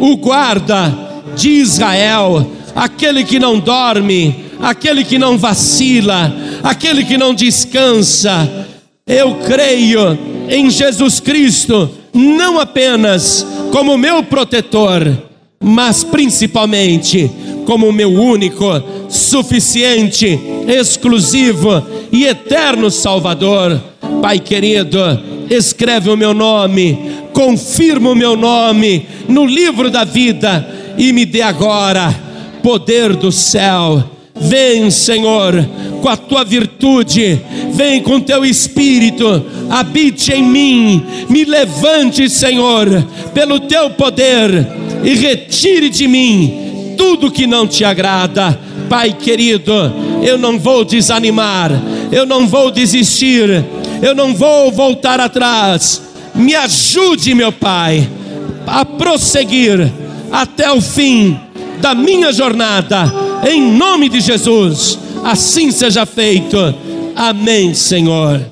o guarda de Israel, aquele que não dorme, aquele que não vacila, aquele que não descansa, eu creio em Jesus Cristo, não apenas como meu protetor, mas principalmente como meu único, suficiente, exclusivo e eterno Salvador. Pai querido, escreve o meu nome, confirma o meu nome no livro da vida e me dê agora poder do céu. Vem, Senhor, com a tua virtude, Vem com teu espírito, habite em mim, me levante, Senhor, pelo teu poder e retire de mim tudo que não te agrada. Pai querido, eu não vou desanimar, eu não vou desistir, eu não vou voltar atrás. Me ajude, meu Pai, a prosseguir até o fim da minha jornada, em nome de Jesus. Assim seja feito. Amém, Senhor.